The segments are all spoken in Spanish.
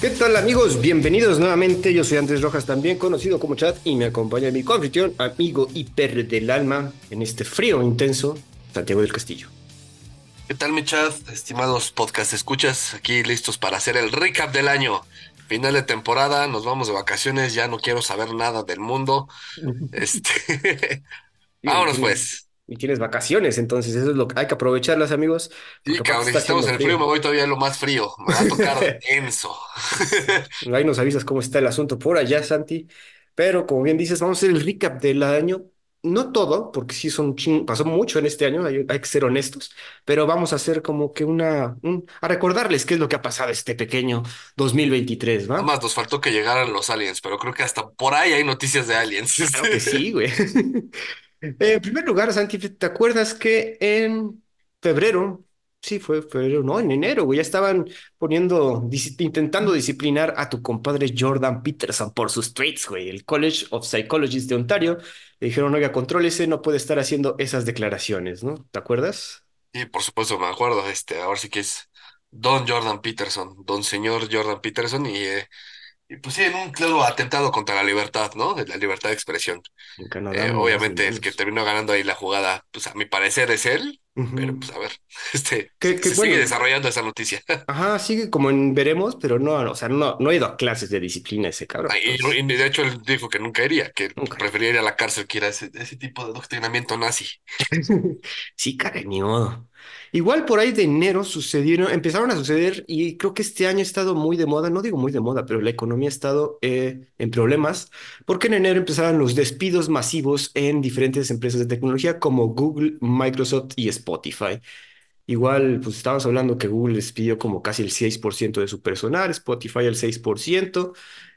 ¿Qué tal amigos? Bienvenidos nuevamente. Yo soy Andrés Rojas, también conocido como Chat, y me acompaña mi confitrión, amigo y perro del alma, en este frío intenso, Santiago del Castillo. ¿Qué tal mi chat? Estimados podcast escuchas, aquí listos para hacer el recap del año. Final de temporada, nos vamos de vacaciones, ya no quiero saber nada del mundo. Este, vámonos pues. Y tienes vacaciones, entonces eso es lo que hay que aprovecharlas, amigos. Sí, cabrón, estamos en el frío, me voy todavía a lo más frío. Me va a tocar denso. Ahí nos avisas cómo está el asunto por allá, Santi. Pero como bien dices, vamos a hacer el recap del año. No todo, porque sí son ching... pasó mucho en este año, hay, hay, que ser honestos, pero vamos a hacer como que una, un... a recordarles qué es lo que ha pasado este pequeño 2023, ¿va? Nada más nos faltó que llegaran los aliens, pero creo que hasta por ahí hay noticias de aliens. Claro que sí, güey. Eh, en primer lugar, Santi, ¿te acuerdas que en febrero, sí, fue febrero, no, en enero, güey, ya estaban poniendo, intentando disciplinar a tu compadre Jordan Peterson por sus tweets, güey, el College of Psychologists de Ontario, le dijeron, oiga, contrólese, no puede estar haciendo esas declaraciones, ¿no? ¿Te acuerdas? Sí, por supuesto, me acuerdo, este, ahora sí que es Don Jordan Peterson, Don Señor Jordan Peterson, y... Eh, y pues sí, en un claro atentado contra la libertad, ¿no? De la libertad de expresión. Eh, obviamente el que terminó ganando ahí la jugada, pues a mi parecer es él, uh -huh. pero pues a ver, este, que, que, se bueno, sigue desarrollando esa noticia. Ajá, sigue como en veremos, pero no, o sea, no, no ha ido a clases de disciplina ese cabrón. Y, y, de hecho él dijo que nunca iría, que nunca. prefería ir a la cárcel que ir a ese, ese tipo de adoctrinamiento nazi. sí, cara, ni modo. Igual por ahí de enero sucedieron, empezaron a suceder y creo que este año ha estado muy de moda, no digo muy de moda, pero la economía ha estado eh, en problemas porque en enero empezaron los despidos masivos en diferentes empresas de tecnología como Google, Microsoft y Spotify. Igual, pues estábamos hablando que Google despidió como casi el 6% de su personal, Spotify el 6%,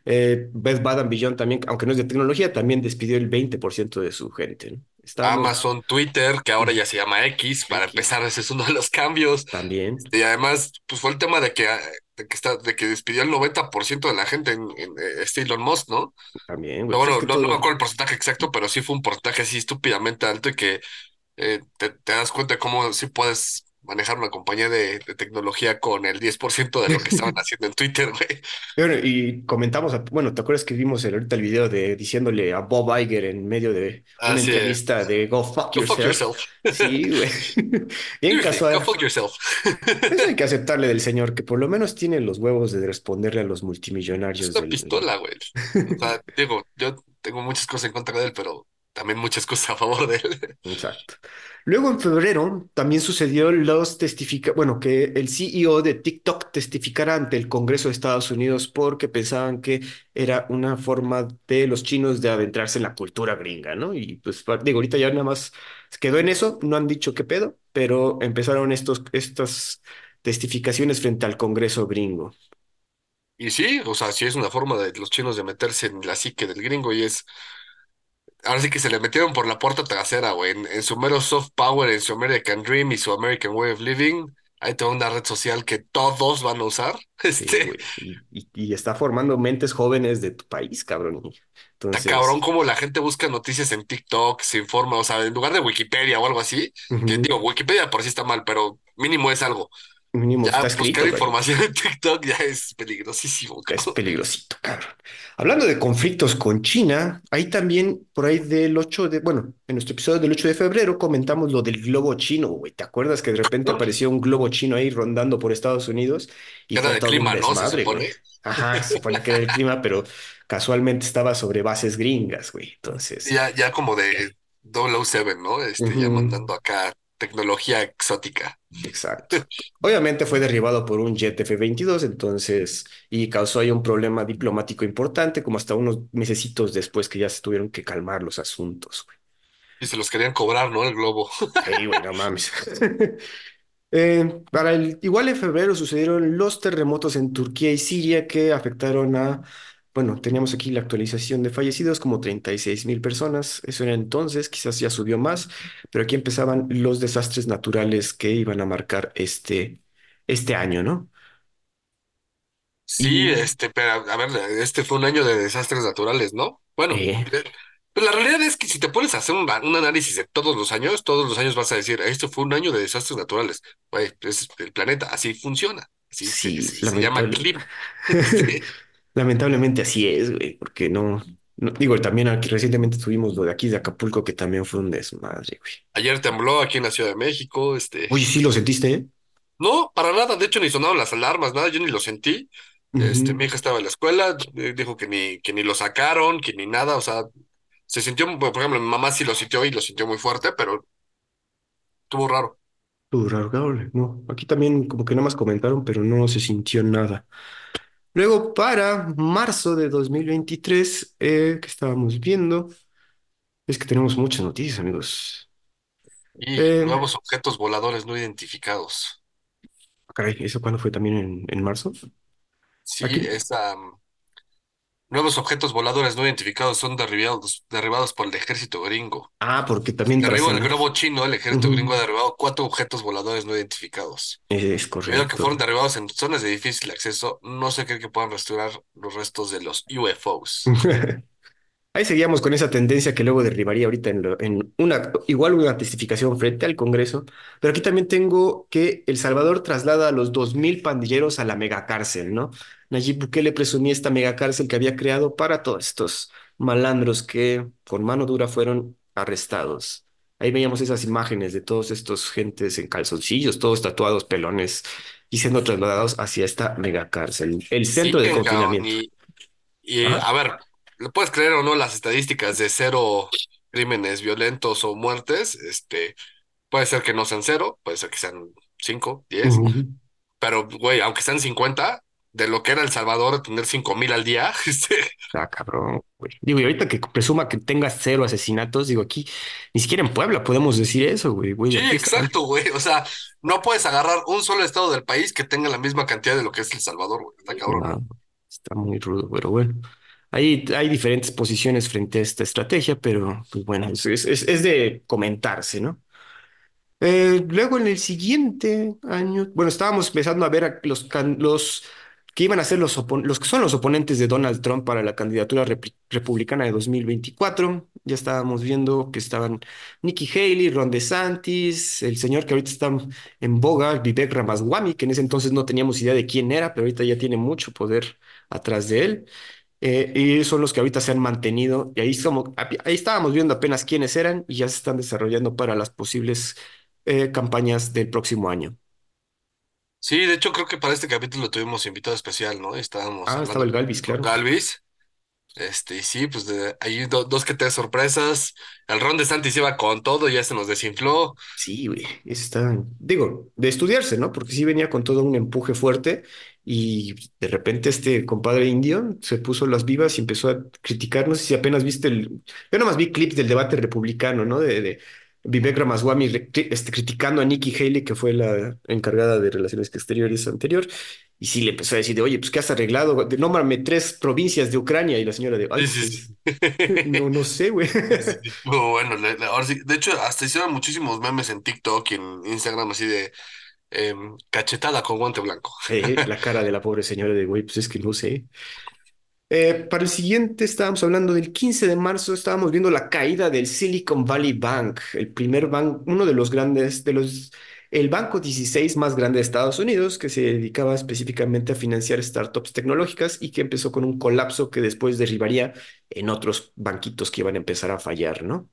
eh, Best Bad Beyond también, aunque no es de tecnología, también despidió el 20% de su gente. ¿no? Amazon, Twitter, que ahora ya se llama X, para X. empezar, ese es uno de los cambios. También. Y además, pues fue el tema de que, de que, está, de que despidió el 90% de la gente en, en este Elon Musk, ¿no? También. Güey, bueno, no, todo... no, me acuerdo el porcentaje exacto, pero sí fue un porcentaje así estúpidamente alto y que eh, te, te, das cuenta de cómo sí puedes manejar una compañía de, de, tecnología con el 10% de lo que estaban haciendo en Twitter, güey. Bueno, y comentamos, bueno, ¿te acuerdas que vimos el, ahorita el video de diciéndole a Bob Iger en medio de una ah, sí. entrevista de Go fuck Go yourself? Fuck yourself. Sí, güey. Bien casual. Go fuck yourself. Eso hay que aceptarle del señor, que por lo menos tiene los huevos de responderle a los multimillonarios. Es una del... pistola, güey. O sea, digo, yo tengo muchas cosas en contra de él, pero también muchas cosas a favor de él. Exacto. Luego en febrero también sucedió los testifica, bueno, que el CEO de TikTok testificara ante el Congreso de Estados Unidos porque pensaban que era una forma de los chinos de adentrarse en la cultura gringa, ¿no? Y pues digo, ahorita ya nada más quedó en eso, no han dicho qué pedo, pero empezaron estos, estas testificaciones frente al Congreso gringo. Y sí, o sea, sí es una forma de los chinos de meterse en la psique del gringo y es ahora sí que se le metieron por la puerta trasera, güey. En, en, su mero soft power, en su American Dream y su American Way of Living, hay toda una red social que todos van a usar. Este... Sí, y, y, está formando mentes jóvenes de tu país, cabrón. Entonces... Está cabrón como la gente busca noticias en TikTok, se informa, o sea, en lugar de Wikipedia o algo así, uh -huh. que digo, Wikipedia por sí está mal, pero mínimo es algo. Mínimo ya está escrito, buscar información en TikTok ya es peligrosísimo. Cabrón. Es peligrosito, cabrón. Hablando de conflictos con China, ahí también, por ahí del 8 de, bueno, en nuestro episodio del 8 de febrero comentamos lo del globo chino, güey. ¿Te acuerdas que de repente apareció un globo chino ahí rondando por Estados Unidos? Y era del clima, ¿no? Se supone. Ajá, se supone que era el clima, pero casualmente estaba sobre bases gringas, güey. Entonces. Ya, ya como de 007, ¿no? Este, uh -huh. ya mandando acá tecnología exótica. Exacto. Obviamente fue derribado por un jet F-22, entonces, y causó ahí un problema diplomático importante, como hasta unos mesecitos después que ya se tuvieron que calmar los asuntos. Güey. Y se los querían cobrar, ¿no? El globo. Sí, güey, no mames. eh, para el, igual en febrero sucedieron los terremotos en Turquía y Siria que afectaron a bueno, teníamos aquí la actualización de fallecidos, como 36 mil personas. Eso era entonces, quizás ya subió más, pero aquí empezaban los desastres naturales que iban a marcar este, este año, ¿no? Sí, y... este, pero a ver, este fue un año de desastres naturales, ¿no? Bueno, eh. pero la realidad es que si te pones a hacer un, un, análisis de todos los años, todos los años vas a decir, esto fue un año de desastres naturales. Güey, es el planeta, así funciona. Sí, se, Sí, se, se llama lamentable. clip. Este, Lamentablemente así es, güey, porque no, no- digo, también aquí recientemente tuvimos lo de aquí de Acapulco, que también fue un desmadre, güey. ayer tembló aquí en la Ciudad de México, este, Oye, sí lo sentiste, ¿eh? no, para nada, de hecho ni sonaron las alarmas, nada, yo ni lo sentí. Este, mi hija estaba en la escuela, eh, dijo que ni, que ni lo sacaron, que ni nada, o sea, se sintió, por ejemplo, mi mamá sí lo sintió y lo sintió muy fuerte, pero estuvo raro. Estuvo raro, cabrón, No, aquí también como que nada más comentaron, pero no se sintió nada. Luego, para marzo de 2023, eh, que estábamos viendo, es que tenemos muchas noticias, amigos. Y Eh, nuevos objetos voladores no identificados. caray, ¿eso cuándo fue también en, en marzo? Sí, Aquí. esa, nuevos objetos voladores no identificados son derribados, derribados por el ejército gringo. Ah, porque El también derribo del trascendió. globo chino, el ejército gringo ha derribado cuatro objetos voladores no identificados. Es Debido a que correcto. fueron derribados en zonas de difícil acceso, no se cree que puedan restaurar los restos de los UFOs. Ahí seguíamos con esa tendencia que luego derribaría ahorita en, lo- en una, igual una testificación frente al Congreso, pero aquí también tengo que El Salvador traslada a los 2.000 pandilleros a la megacárcel, ¿no? Nayib Bukele presumía esta megacárcel que había creado para todos estos malandros que con mano dura fueron arrestados. Ahí veíamos esas imágenes de todos estos gentes en calzoncillos, todos tatuados, pelones, y siendo trasladados hacia esta megacárcel, el centro de cabrón, confinamiento. y, a ver, ¿le puedes creer o no las estadísticas de cero crímenes violentos o muertes? Este, puede ser que no sean cero, puede ser que sean cinco, diez, pero, güey, aunque sean cincuenta, de lo que era El Salvador, tener cinco mil al día, este, Ah, cabrón, güey. Digo, y ahorita que presuma que tenga cero asesinatos, digo, aquí, ni siquiera en Puebla podemos decir eso, güey, güey, sí, exacto, güey, o sea, no puedes agarrar un solo estado del país que tenga la misma cantidad de lo que es El Salvador, güey, está cabrón. No, está muy rudo, pero bueno. Ahí hay diferentes posiciones frente a esta estrategia, pero pues bueno, es, es, de comentarse, ¿no? Eh, luego en el siguiente año, bueno, estábamos empezando a ver a los, los que iban a ser los, que son los oponentes de Donald Trump para la candidatura rep- republicana de 2024. Ya estábamos viendo que estaban Nikki Haley, Ron DeSantis, el señor que ahorita está en boga, Vivek Ramaswamy, que en ese entonces no teníamos idea de quién era, pero ahorita ya tiene mucho poder atrás de él. Eh, y son los que ahorita se han mantenido, y ahí, como, ahí estábamos viendo apenas quiénes eran y ya se están desarrollando para las posibles eh, campañas del próximo año. Sí, de hecho creo que para este capítulo tuvimos invitado especial, ¿no? Estábamos Ah, estaba hablando el Galvis, con claro. Galvis, este, y sí, pues de ahí do- dos que tres sorpresas. El Ron de Santis iba con todo, ya se nos desinfló. Sí, güey, eso está, digo, de estudiarse, ¿no? Porque sí venía con todo un empuje fuerte y de repente este compadre indio se puso las vivas y empezó a criticar, no sé si apenas viste el, yo nomás vi clips del debate republicano, ¿no? De, de Vivek Ramaswamy este, criticando a Nikki Haley, que fue la encargada de Relaciones Exteriores anterior, y sí le empezó a decir de, oye, pues ¿qué has arreglado? Nómbrame tres provincias de Ucrania y la señora de, ay, Sí, sí, sí. no, no sé, güey. Sí, bueno, ahora sí. De hecho, hasta hicieron muchísimos memes en TikTok y en Instagram así de em, cachetada con guante blanco. Eh, la cara de la pobre señora de, güey, pues es que no sé. Eh, para el siguiente estábamos hablando del 15 de marzo, estábamos viendo la caída del Silicon Valley Bank, el primer banco, uno de los grandes, de los, el banco 16 más grande de Estados Unidos, que se dedicaba específicamente a financiar startups tecnológicas y que empezó con un colapso que después derribaría en otros banquitos que iban a empezar a fallar, ¿no?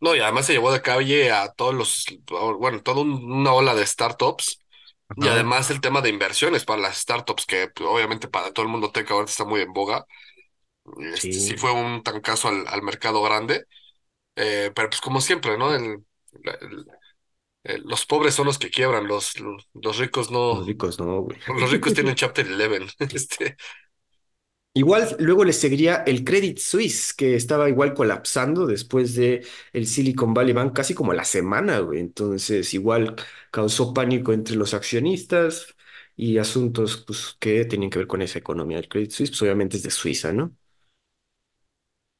No, y además se llevó de calle a todos los, bueno, toda un- una ola de startups. Y además el tema de inversiones para las startups, que pues, obviamente para todo el mundo tech ahorita está muy en boga. Este, sí sí, fue un trancazo al, al mercado grande, eh, pero pues como siempre, ¿no? El- la- el- el- los pobres son los que quiebran, los, los, los ricos los no, ricos no, güey. los ricos tienen Chapter 11. Este, Igual luego le seguiría el Credit Suisse, que estaba igual colapsando después de el Silicon Valley Bank casi como a la semana, güey. Entonces, igual causó pánico entre los accionistas y asuntos pues, que tenían que ver con esa economía. El Credit Suisse, pues obviamente es de Suiza, ¿no?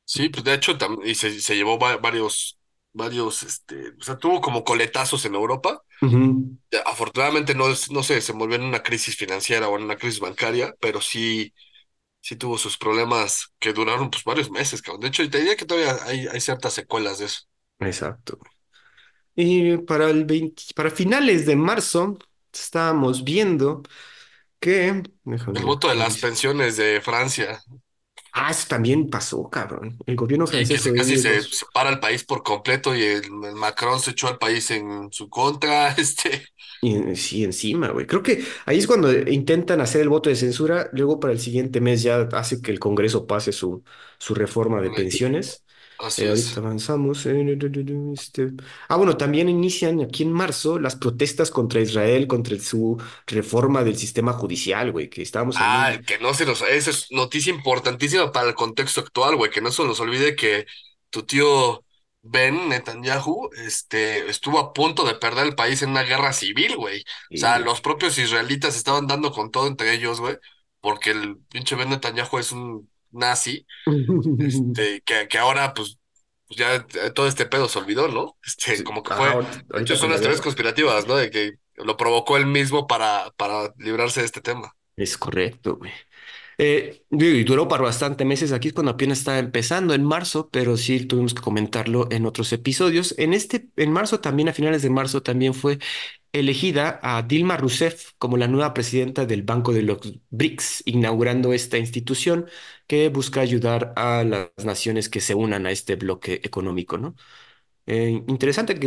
sí, pues de hecho, tam- y se, se llevó va- varios, varios, este, o sea, tuvo como coletazos en Europa. Ujú, Afortunadamente no, es- no sé, se volvió en una crisis financiera o en una crisis bancaria, pero sí, sí tuvo sus problemas que duraron pues varios meses, cabrón. De hecho, te diría que todavía hay, hay ciertas secuelas de eso. exacto. Y para el 20 para finales de marzo estábamos viendo. que, El voto de las pensiones de Francia. Ah, eso también pasó, cabrón. El gobierno francés casi se los separa el país por completo y el, el Macron se echó al país en su contra. Este, Y, sí, encima, güey. Creo que ahí es cuando intentan hacer el voto de censura, luego para el siguiente mes ya hace que el Congreso pase su, su reforma de pensiones. Así Eh, ahorita avanzamos. eh, este... Ah, bueno, también inician aquí en marzo las protestas contra Israel, contra su reforma del sistema judicial, güey, que estábamos hablando. Ah, que no se nos... Esa es noticia importantísima para el contexto actual, güey. Que no se nos olvide que tu tío Ben Netanyahu este, estuvo a punto de perder el país en una guerra civil, güey. O sea, los propios israelitas estaban dando con todo entre ellos, güey. Porque el pinche Ben Netanyahu es un nazi, este, que, que ahora, pues, pues ya eh, todo este pedo se olvidó, ¿no? Este, Sí, como que fue... hecho, ahorita son las teorías conspirativas, ¿no? De que lo provocó él mismo para, para librarse de este tema. Es correcto, güey. Eh, y duró para bastante meses. Aquí cuando apenas estaba empezando en marzo, pero sí tuvimos que comentarlo en otros episodios. En este, en marzo también, a finales de marzo, también fue elegida a Dilma Rousseff como la nueva presidenta del Banco de los BRICS, inaugurando esta institución que busca ayudar a las naciones que se unan a este bloque económico, ¿no? Eh, interesante que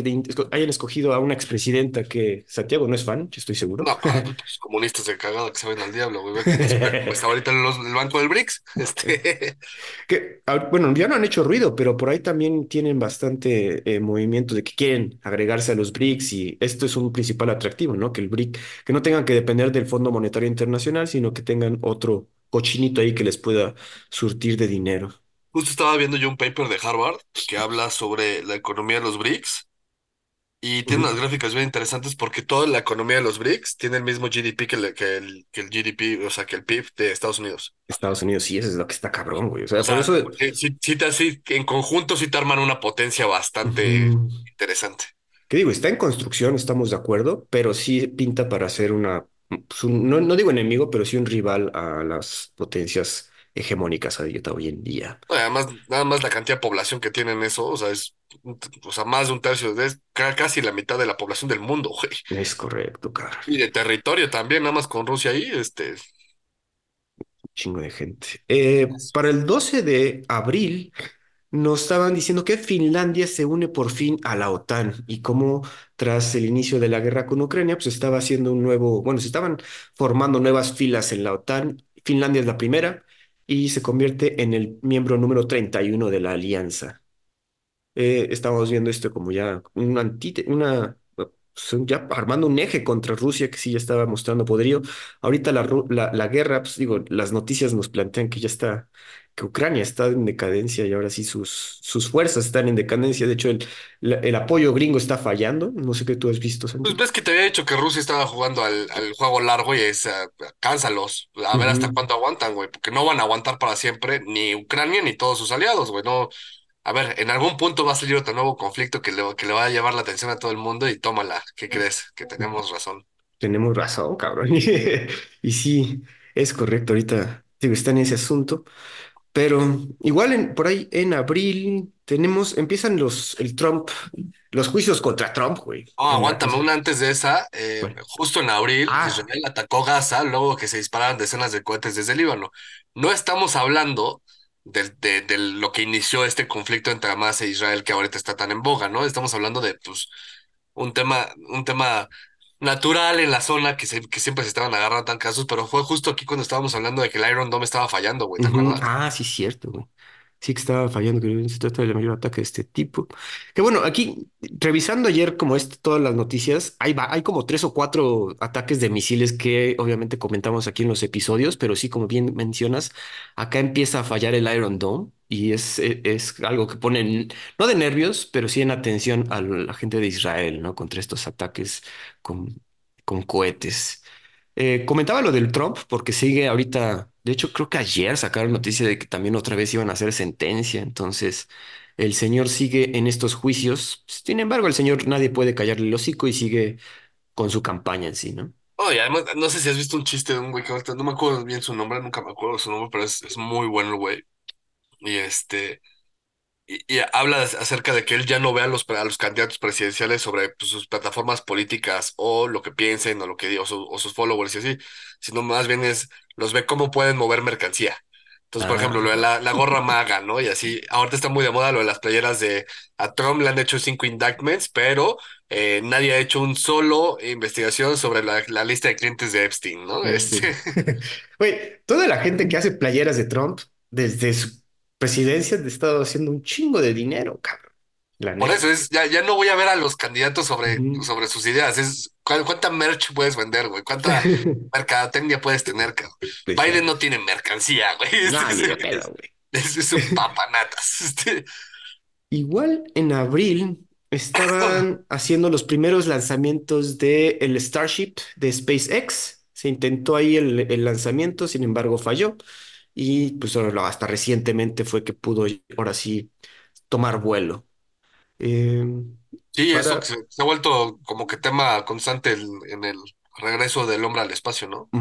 hayan escogido a una expresidenta que Santiago no es fan, estoy seguro. No, pues comunistas de cagada que saben al diablo, güey. Está ahorita los- el banco del BRICS. Este, Que, ah, bueno, ya no han hecho ruido, pero por ahí también tienen bastante eh, movimiento de que quieren agregarse a los BRICS y esto es un principal atractivo, ¿no? Que el BRIC, que no tengan que depender del Fondo Monetario Internacional, sino que tengan otro cochinito ahí que les pueda surtir de dinero. Justo estaba viendo yo un paper de Harvard que habla sobre la economía de los BRICS y tiene unas gráficas bien interesantes porque toda la economía de los BRICS tiene el mismo GDP que, el- que el, que el GDP, o sea, que el PIB de Estados Unidos. Estados Unidos, sí, eso es lo que está cabrón, güey. O O sea, por sea, eso, sí, sí, sí te- sí, en conjunto sí te arman una potencia bastante interesante. ¿Qué digo? Está en construcción, estamos de acuerdo, pero sí pinta para ser una, pues, un- no, no digo enemigo, pero sí un rival a las potencias hegemónicas ahorita hoy en día. Además, nada más la cantidad de población que tienen eso, o sea, es, o sea, más de un tercio, es ca- casi la mitad de la población del mundo, güey. Es correcto, cara. Y de territorio también, nada más con Rusia ahí, este, Chingo de gente. Eh, para el 12 de abril nos estaban diciendo que Finlandia se une por fin a la OTAN y cómo tras el inicio de la guerra con Ucrania, pues estaba haciendo un nuevo, bueno, se estaban formando nuevas filas en la OTAN. Finlandia es la primera y se convierte en el miembro número 31 de la alianza. Eh, estamos viendo esto como ya un antíte- una, son ya armando un eje contra Rusia que sí ya estaba mostrando poderío. Ahorita la, la, la guerra, pues digo, las noticias nos plantean que ya está, que Ucrania está en decadencia y ahora sí sus, sus fuerzas están en decadencia. De hecho, el, la- el apoyo gringo está fallando. No sé qué tú has visto, pues Santi. ves que te había dicho que Rusia estaba jugando al, al juego largo y es, eh, cánsalos, a ver hasta cuánto aguantan, güey, porque no van a aguantar para siempre ni Ucrania ni todos sus aliados, güey, no, a ver, en algún punto va a salir otro nuevo conflicto que le, que le va a llamar la atención a todo el mundo y tómala, ¿qué crees? Que tenemos razón. Tenemos razón, cabrón. Y sí, es correcto. Ahorita, digo, está en ese asunto. Pero igual en, por ahí en abril tenemos, empiezan los, el Trump, los juicios contra Trump, güey, Oh, la aguántame, una antes de esa. eh, Bueno. justo en abril, Ah, Israel atacó Gaza luego que se dispararon decenas de cohetes desde Líbano. No estamos hablando del- de, de lo que inició este conflicto entre Hamas e Israel que ahorita está tan en boga, ¿no? Estamos hablando de pues, un tema, un tema natural en la zona que, se- que siempre se estaban agarrando tan casos, pero fue justo aquí cuando estábamos hablando de que el Iron Dome estaba fallando, güey, ¿te ujú, acuerdas? Ah, sí, cierto, güey. Sí que estaba fallando, que se trata del mayor ataque de este tipo. Que bueno, aquí, revisando ayer como todas las noticias, hay, hay como tres o cuatro ataques de misiles que obviamente comentamos aquí en los episodios, pero sí, como bien mencionas, acá empieza a fallar el Iron Dome y es, e- es algo que pone, no de nervios, pero sí en atención a la gente de Israel, ¿no? Contra estos ataques con, con cohetes. Eh, comentaba lo del Trump porque sigue ahorita, de hecho creo que ayer sacaron noticia de que también otra vez iban a hacer sentencia, entonces el señor sigue en estos juicios, sin embargo el señor nadie puede callarle el hocico y sigue con su campaña en sí, ¿no? Oh, y además, no sé si has visto un chiste de un güey que ahorita no me acuerdo bien su nombre, nunca me acuerdo su nombre, pero es, muy bueno el güey. Y este. y, habla acerca de que él ya no ve a los, a los candidatos presidenciales sobre pues, sus plataformas políticas o lo que piensen o lo que o, su- o sus followers y así, sino más bien es los ve cómo pueden mover mercancía. Entonces, por ejemplo, lo de Ah, la, la gorra maga, ¿no? Y así, ahorita está muy de moda lo de las playeras de a Trump le han hecho cinco indictments, pero eh, nadie ha hecho un solo investigación sobre la, la lista de clientes de Epstein, ¿no? en Este. Güey, toda la gente que hace playeras de Trump desde su presidencia ha estado haciendo un chingo de dinero, cabrón. La Por eso es, ya, ya no voy a ver a los candidatos sobre, sobre sus ideas, es ¿cuál- cuánta merch puedes vender, güey, cuánta mercadotecnia puedes tener, cabrón. Pues Biden no tiene mercancía, güey, No, es, ni es, de pedo, es- güey. es- es un papanatas. Este, Igual en abril estaban haciendo los primeros lanzamientos de el Starship de SpaceX. Se intentó ahí el, el lanzamiento, sin embargo falló. Y pues hasta recientemente fue que pudo ahora sí tomar vuelo. Eh, sí, eso que se, se ha vuelto como que tema constante el- en el regreso del hombre al espacio, ¿no?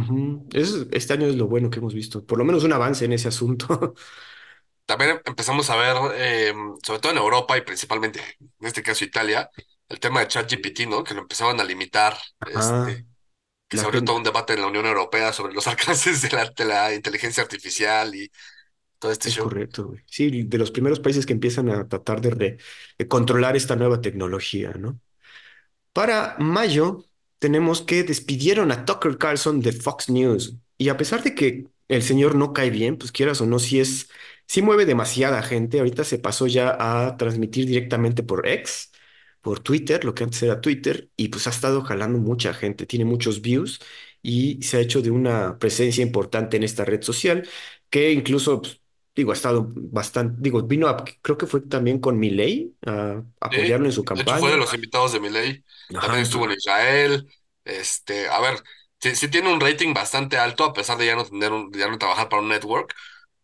es- este año es lo bueno que hemos visto, por lo menos un avance en ese asunto. También empezamos a ver, eh, sobre todo en Europa y principalmente en este caso Italia, el tema de ChatGPT, ¿no? Que lo empezaban a limitar, este, que se abrió todo un debate en la Unión Europea sobre los alcances de la, de la inteligencia artificial y todo este es show. correcto, güey. Sí, de los primeros países que empiezan a tratar de, re- de controlar esta nueva tecnología, ¿no? Para mayo tenemos que despidieron a Tucker Carlson de Fox News. Y a pesar de que el señor no cae bien, pues quieras o no, sí es, sí mueve demasiada gente. Ahorita se pasó ya a transmitir directamente por X, por Twitter, lo que antes era Twitter, y pues ha estado jalando mucha gente, tiene muchos views y se ha hecho de una presencia importante en esta red social, que incluso, pues, digo, ha estado bastante, digo, vino a, creo que fue también con Milei a Sí, apoyarlo en su de hecho fue de campaña. los invitados de Milei, también estuvo en Israel, este, a ver, sí, sí tiene un rating bastante alto a pesar de ya no tener un, ya no trabajar para un network,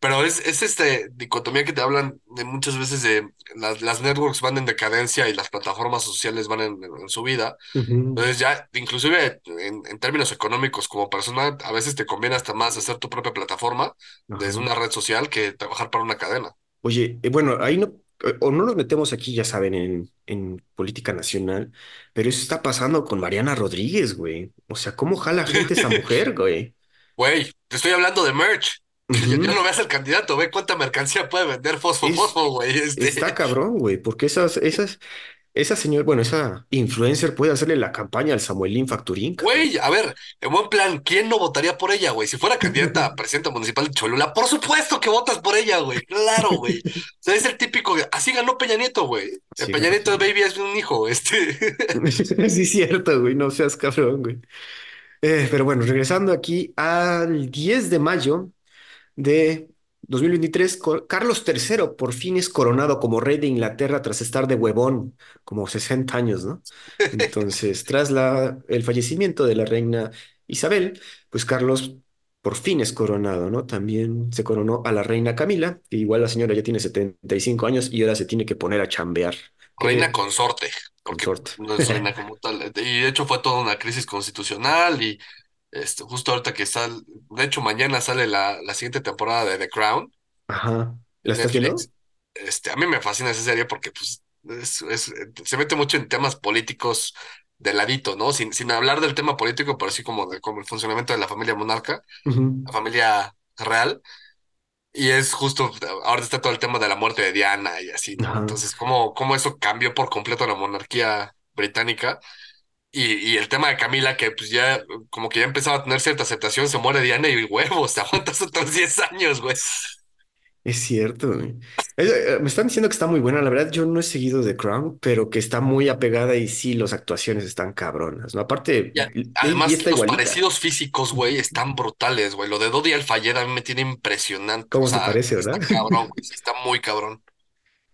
pero es, es este dicotomía que te hablan de muchas veces de las, las networks van en decadencia y las plataformas sociales van en, en su vida, Ujú, entonces ya, inclusive en, en términos económicos como persona, a veces te conviene hasta más hacer tu propia plataforma desde una red social que trabajar para una cadena. Oye, eh, bueno, ahí no, eh, o no nos metemos aquí, ya saben, en, en política nacional, pero eso está pasando con Mariana Rodríguez, güey. O sea, ¿cómo jala gente esa mujer, güey? Güey, te estoy hablando de merch. Ya, no veas al candidato, ve cuánta mercancía puede vender Fosfo Es, Fosfo, güey. está Este, cabrón, güey, porque esas, esas, esa señora, bueno, esa influencer puede hacerle la campaña al Samuelín Facturín, güey, a ver, en buen plan, ¿quién no votaría por ella, güey? Si fuera candidata a presidenta municipal de Cholula, por supuesto que votas por ella, güey. Claro, güey. O sea, es el típico, así ganó Peña Nieto, güey. Sí, Peña Nieto de Peña. Baby es un hijo, este. Sí, es cierto, güey, no seas cabrón, güey. Eh, pero bueno, regresando aquí al 10 de mayo. De 2023, Co- Carlos III por fin es coronado como rey de Inglaterra tras estar de huevón como 60 años, ¿no? Entonces, tras la, el fallecimiento de la reina Isabel, pues Carlos por fin es coronado, ¿no? También se coronó a la reina Camila, que igual la señora ya tiene 75 años y ahora se tiene que poner a chambear. Reina ¿Qué consorte, porque consorte? no es reina como tal. Y de hecho fue toda una crisis constitucional y este, justo ahorita que sale, de hecho mañana sale la, la siguiente temporada de The Crown Ajá. ¿La estás viendo? Netflix. Este, a mí me fascina esa serie porque pues, es, es- se mete mucho en temas políticos de ladito, ¿no? Sin, sin hablar del tema político, pero sí como de como el funcionamiento de la familia monarca, la familia real. Y es justo, ahora está todo el tema de la muerte de Diana y así, ¿no? Entonces, cómo, cómo eso cambió por completo la monarquía británica. Y, y el tema de Camila, que pues ya, como que ya empezaba a tener cierta aceptación, se muere Diana y huevos, te aguantas otros 10 años, güey. Es cierto, güey. Eh, Me están diciendo que está muy buena. La verdad, yo no he seguido The Crown, pero que está muy apegada y sí, las actuaciones están cabronas, ¿no? Aparte, además, los igualita. parecidos físicos, güey, están brutales, güey. Lo de Dodi Al-Fayed a mí me tiene impresionante. O ¿Cómo se parece, está verdad? cabrón, güey. Está muy cabrón.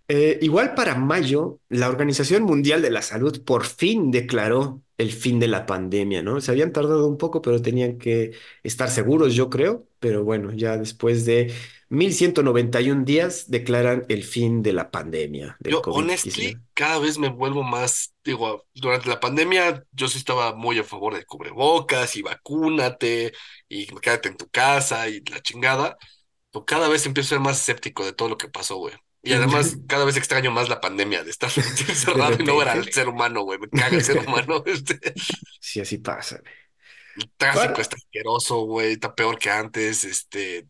Eh, igual para mayo, la Organización Mundial de la Salud por fin declaró el fin de la pandemia, ¿no? Se habían tardado un poco, pero tenían que estar seguros, yo creo. Pero bueno, ya después de 1191 días declaran el fin de la pandemia del Yo, honestly, cada vez me vuelvo más, digo, durante la pandemia yo sí estaba muy a favor de cubrebocas y vacúnate y quédate en tu casa y la chingada. Pero cada vez empiezo a ser más escéptico de todo lo que pasó, güey. Y además, cada vez extraño más la pandemia de estar encerrado y no ver al ser humano, güey. Me caga el ser humano. Este, Sí, así pasa. el tráfico Ahora, está asqueroso, güey. Está peor que antes. Este,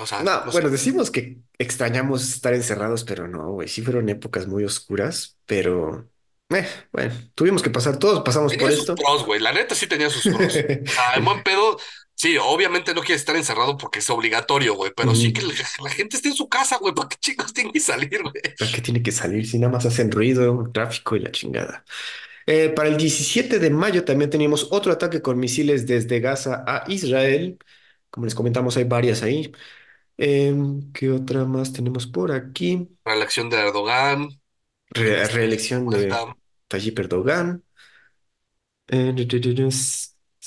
o sea, no, no sé. bueno, decimos que extrañamos estar encerrados, pero no, güey. Sí fueron épocas muy oscuras, pero eh, bueno, tuvimos que pasar, todos pasamos por sus esto. pros, güey. La neta sí tenía sus pros. O sea, en buen pedo, sí, obviamente no quiere estar encerrado porque es obligatorio, güey. Pero sí que la, la gente esté en su casa, güey. ¿Para qué chicos tienen que salir, güey? ¿Para qué tiene que salir si nada más hacen ruido, tráfico y la chingada? Eh, para el 17 de mayo también teníamos otro ataque con misiles desde Gaza a Israel. Como les comentamos, hay varias ahí. Em, ¿qué otra más tenemos por aquí? Acción de Erdogan, Re- de reelección de. Tayyip Erdogan. Eh,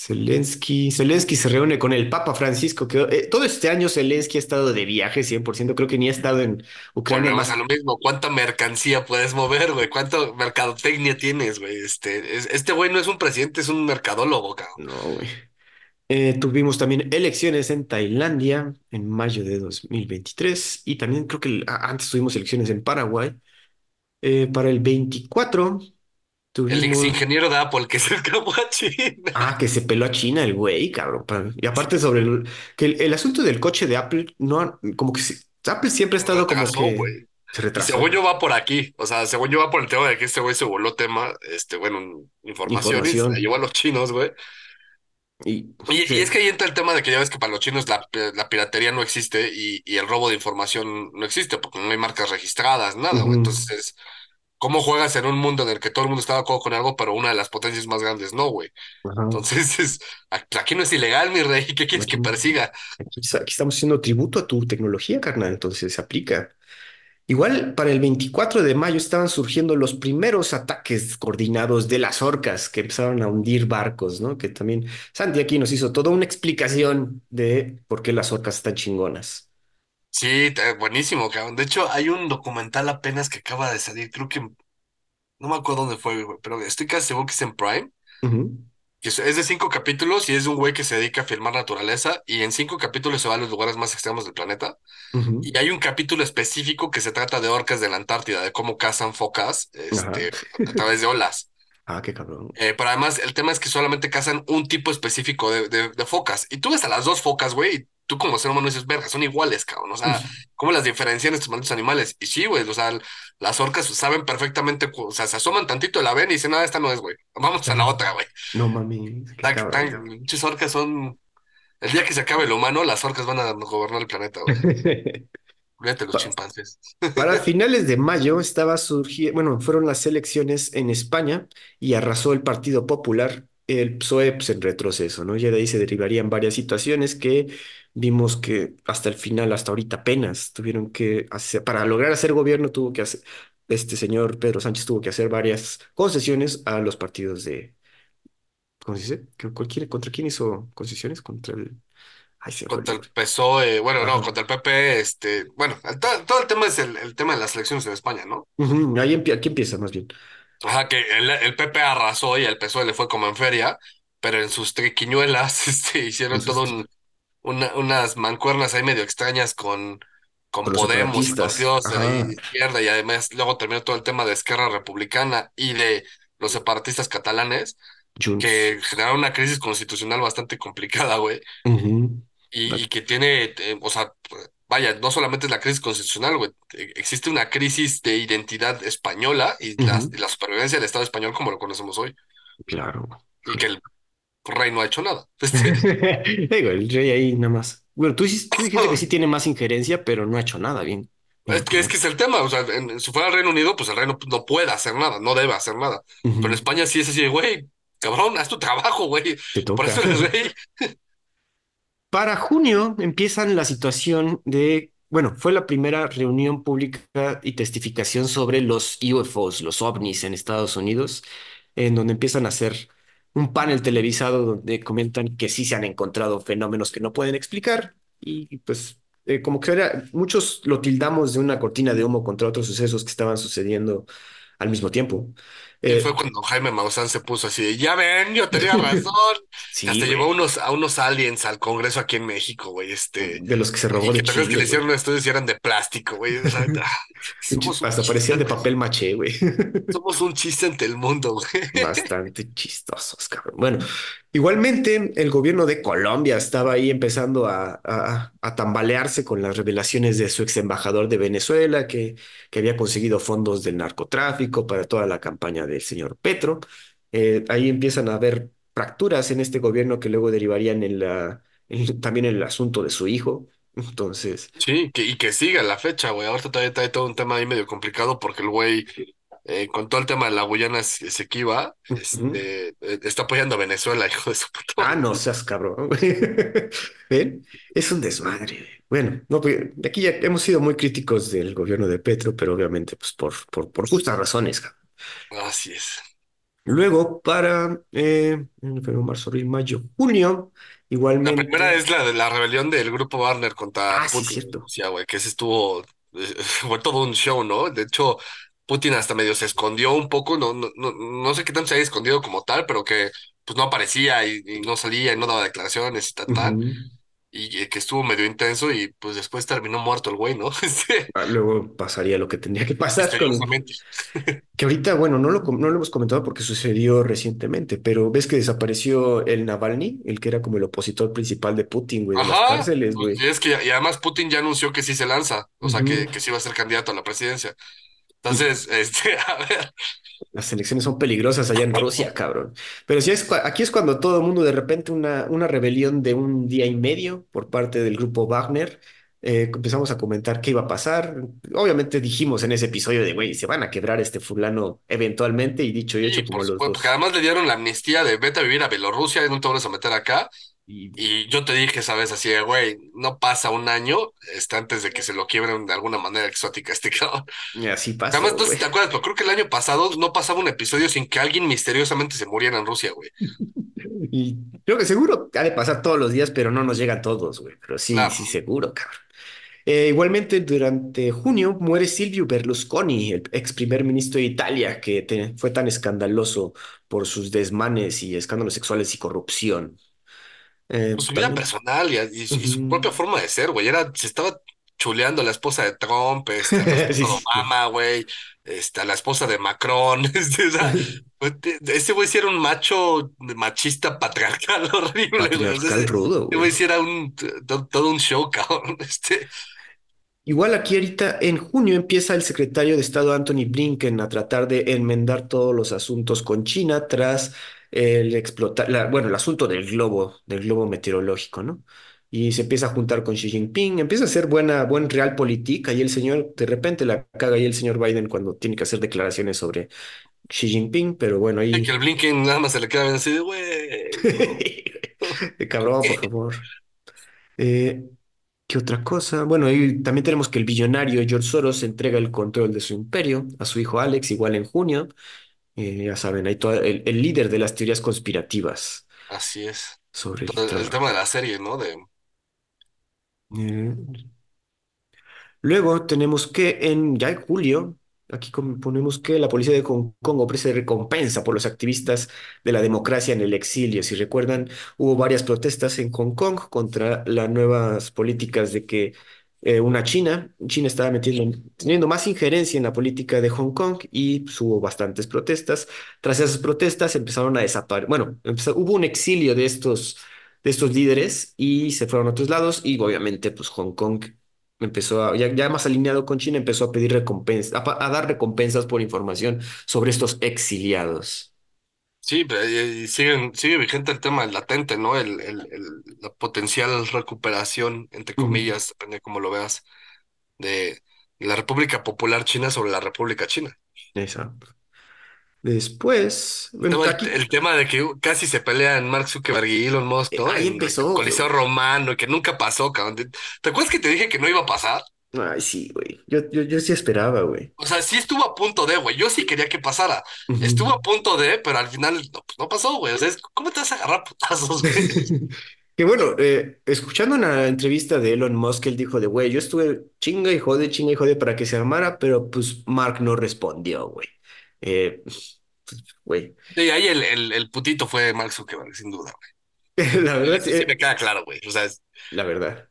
Zelensky. Zelensky se reúne con el Papa Francisco. Que, eh, todo este año Zelensky ha estado de viaje 100%. Creo que ni ha estado en Ucrania a más. lo mismo. ¿Cuánta mercancía puedes mover, güey? ¿Cuánta mercadotecnia tienes, güey? Este, es- este güey no es un presidente, es un mercadólogo, cabrón. No, güey. Eh, tuvimos también elecciones en Tailandia en mayo de 2023 y también creo que antes tuvimos elecciones en Paraguay. Eh, para el 24 El ex ingeniero de Apple que se escapó a China. Ah, que se peló a China el güey, cabrón. Y aparte sobre el, que el, el asunto del coche de Apple, no, como que se- Apple siempre ha estado como que se Y según yo va por aquí, o sea, según yo va por el tema de que este güey se voló tema, este, bueno, información y se la Información. llevó a los chinos, güey. Y Y, y es que ahí entra el tema de que ya ves que para los chinos la, la piratería no existe y, y el robo de información no existe porque no hay marcas registradas, nada, güey. ujú, Entonces, ¿cómo juegas en un mundo en el que todo el mundo está de acuerdo con algo, pero una de las potencias más grandes no, güey? ajá. Entonces, es, aquí no es ilegal, mi rey, ¿qué quieres Aquí, que persiga? aquí aquí estamos haciendo tributo a tu tecnología, carnal, entonces se aplica. Igual para el 24 de mayo estaban surgiendo los primeros ataques coordinados de las orcas que empezaron a hundir barcos, ¿no? Que también Santi aquí nos hizo toda una explicación de por qué las orcas están chingonas. Sí, te- buenísimo, cabrón. De hecho, hay un documental apenas que acaba de salir, creo que no me acuerdo dónde fue, güey, pero estoy casi seguro que es en Prime. Ujú, que Es es de cinco capítulos y es de un güey que se dedica a filmar naturaleza y en cinco capítulos se va a los lugares más extremos del planeta. ujú, Y hay un capítulo específico que se trata de orcas de la Antártida, de cómo cazan focas, Ajá. este, a través de olas. Ah, qué cabrón. Eh, pero además el tema es que solamente cazan un tipo específico de, de, de focas. Y tú ves a las dos focas, güey, tú como ser humano dices, verga, son iguales, cabrón. O sea, ¿cómo las diferencian estos malditos animales? Y sí, güey, o sea, las orcas saben perfectamente, o sea, se asoman tantito, la ven y dicen, nada, esta no es, güey. Vamos a la otra, güey. No tan, muchas orcas son... El día que se acabe el humano, las orcas van a gobernar el planeta, güey. Fíjate los Pa- chimpancés. Para finales de mayo estaba surgiendo, bueno, fueron las elecciones en España y arrasó el Partido Popular, el PSOE pues, en retroceso, ¿no? Ya de ahí se derivarían varias situaciones que vimos que hasta el final, hasta ahorita apenas tuvieron que hacer, para lograr hacer gobierno tuvo que hacer, este señor Pedro Sánchez tuvo que hacer varias concesiones a los partidos de, ¿cómo se dice? ¿Que cualquier- ¿Contra quién hizo concesiones? Contra el, ay, se Contra el. PSOE, bueno, no, contra el PP, este, bueno, todo, todo el tema es el, el tema de las elecciones en España, ¿no? Ujú, Ahí empie- aquí empieza más bien. Ajá, que el, el PP arrasó y al PSOE le fue como en feria, pero en sus triquiñuelas, este, hicieron todo un, una- unas mancuernas ahí medio extrañas con, con Podemos y partidos de izquierda y además luego terminó todo el tema de Esquerra Republicana y de los separatistas catalanes, Junts. que generaron una crisis constitucional bastante complicada, güey. Y, y que tiene, eh, o sea, vaya, no solamente es la crisis constitucional, güey, eh, existe una crisis de identidad española y la, supervivencia del Estado español como lo conocemos hoy, Claro. y que el rey no ha hecho nada. Este, Digo, el rey ahí nada más. Bueno, tú, tú dijiste que sí tiene más injerencia, pero no ha hecho nada bien. es que, es que es el tema, o sea, en- si fuera el Reino Unido, pues el rey no, puede hacer nada, no debe hacer nada, pero en. España sí es así, güey, cabrón, haz tu trabajo, güey, por eso eres rey. Para junio empiezan la situación de, bueno, fue la primera reunión pública y testificación sobre los UFOs, los ovnis en Estados Unidos, en donde empiezan a hacer un panel televisado donde comentan que sí se han encontrado fenómenos que no pueden explicar y pues eh, como que era, muchos lo tildamos de una cortina de humo contra otros sucesos que estaban sucediendo al mismo tiempo. Y fue Eh, cuando Jaime Maussan se puso así de, ya ven, yo tenía razón. Sí, hasta llevó unos, a unos aliens al Congreso aquí en México, güey, este, de los que se robó y que acuerdas que Chile, le hicieron estudios y eran de plástico, güey. Somos Hasta parecían de papel maché, güey. Somos un chiste ante el mundo, güey. Bastante chistosos, cabrón. Bueno, igualmente el gobierno de Colombia estaba ahí empezando a, a- a tambalearse con las revelaciones de su ex embajador de Venezuela, que, que había conseguido fondos del narcotráfico para toda la campaña del señor Petro. Eh, ahí empiezan a haber fracturas en este gobierno que luego derivarían en la, en- también en el asunto de su hijo. Entonces, Sí, que, y que siga la fecha, güey. Ahorita todavía trae todo un tema ahí medio complicado porque el güey, eh, con todo el tema de la Guyana Es- Esequiba, ujú. este, eh, está apoyando a Venezuela, hijo de su puta Ah, no seas cabrón. ¿Ven? Es un desmadre. Bueno, no, pues, aquí ya hemos sido muy críticos del gobierno de Petro, pero obviamente pues por, por, por justas razones. cabrón. Así es. Luego, para eh, en febrero, marzo, abril, mayo, junio, La primera es la de la rebelión del grupo Wagner contra Ah, sí, Putin en cierto. Rusia, güey, que ese estuvo, fue todo un show, ¿no? De hecho, Putin hasta medio se escondió un poco, no, no, no, no sé qué tanto se haya escondido como tal, pero que pues no aparecía y, y no salía y no daba declaraciones y tal, tal, Ujú. Y, eh, que estuvo medio intenso y pues después terminó muerto el güey, ¿no? Este, Ah, luego pasaría lo que tendría que pasar con. Que ahorita, bueno, no lo, no lo hemos comentado porque sucedió recientemente, pero ves que desapareció el Navalny, el que era como el opositor principal de Putin, güey, de las Ajá, cárceles, pues, güey. y es que y además Putin ya anunció que sí se lanza, o sea, que, que sí va a ser candidato a la presidencia. Entonces, este, a ver. Las elecciones son peligrosas allá en Rusia, cabrón. Pero sí es, aquí es cuando todo el mundo de repente una, una rebelión de un día y medio por parte del grupo Wagner. eh, empezamos a comentar qué iba a pasar. Obviamente dijimos en ese episodio de, güey, se van a quebrar este fulano eventualmente y dicho y Sí, hecho como por los porque dos. además le dieron la amnistía de vete a vivir a Bielorrusia y no te vuelves a meter acá. Y, Y yo te dije, sabes, así de, güey, no pasa un año este, antes de que se lo quiebren de alguna manera exótica este cabrón. y así Además, pasó, no sé si te acuerdas, pero creo que el año pasado no pasaba un episodio sin que alguien misteriosamente se muriera en Rusia, güey. Y creo que seguro ha de pasar todos los días, pero no nos llegan todos, güey. Pero sí, Claro. sí, seguro, cabrón. Eh, igualmente, durante junio muere Silvio Berlusconi, el ex primer ministro de Italia, que te- fue tan escandaloso por sus desmanes y escándalos sexuales y corrupción. Eh, Pues su vida personal y, y su propia forma de ser, güey. Era, se estaba chuleando a la esposa de Trump, este, a la esposa de. Obama, güey, este, a la esposa de Macron, este, o sea, pues, te- ese güey sí era un macho machista patriarcal horrible, güey. Patriarcal ese, rudo, ese güey güey. sí era un, to- todo un show, cabrón, este. Igual aquí ahorita en junio empieza el secretario de Estado Anthony Blinken a tratar de enmendar todos los asuntos con China tras el explotar, la- bueno, el asunto del globo, del globo meteorológico, ¿no? Y se empieza a juntar con Xi Jinping, empieza a hacer buena, buen realpolitik, y el señor de repente la caga ahí el señor Biden cuando tiene que hacer declaraciones sobre Xi Jinping, pero bueno, Y que ahí... el Blinken nada más se le queda viendo así de, güey, no. ¿por Cabrón, por qué? favor. Eh, ¿Qué otra cosa? Bueno, y también tenemos que el billonario George Soros entrega el control de su imperio a su hijo Alex, igual en junio. Eh, ya saben, hay todo el, el líder de las teorías conspirativas Así es. sobre el Todo el, tema de la serie, ¿no? De, Eh, Luego tenemos que en ya en julio, aquí com- ponemos que la policía de Hong Kong ofrece recompensa por los activistas de la democracia en el exilio. Si recuerdan, hubo varias protestas en Hong Kong contra las nuevas políticas de que eh, una China, China estaba metiendo, teniendo más injerencia en la política de Hong Kong y pues, hubo bastantes protestas. Tras esas protestas empezaron a desaparecer, bueno, hubo un exilio de estos, de estos líderes y se fueron a otros lados y obviamente pues Hong Kong empezó a, ya, ya más alineado con China, empezó a pedir recompensas, a, a dar recompensas por información sobre estos exiliados. Sí, pero, eh, y siguen, sigue vigente el tema del latente, ¿no? El, el, el- la potencial recuperación, entre comillas, depende de cómo lo veas, de la República Popular China sobre la República China. Exacto. Después, El bueno, tema, el, aquí, el tema de que casi se pelean Mark Zuckerberg y Elon Musk, eh, ¿no? ahí En el empezó. Coliseo Romano, que nunca pasó, cabrón. ¿Te, te acuerdas que te dije que no iba a pasar? Ay, sí, güey. Yo, yo, yo sí esperaba, güey. O sea, sí estuvo a punto de, güey. Yo sí quería que pasara. Estuvo a punto de, pero al final no, pues no pasó, güey. O sea, es- ¿cómo te vas a agarrar a putazos, güey? Que bueno, eh, escuchando una entrevista de Elon Musk, él dijo de, güey, yo estuve chinga y jode, chinga y jode para que se armara, pero pues Mark no respondió, güey. Eh, güey. Sí, ahí el, el, el putito fue Mark Zuckerberg, sin duda, La güey. verdad, Eso sí me eh, queda claro, güey. O sea, es- la verdad.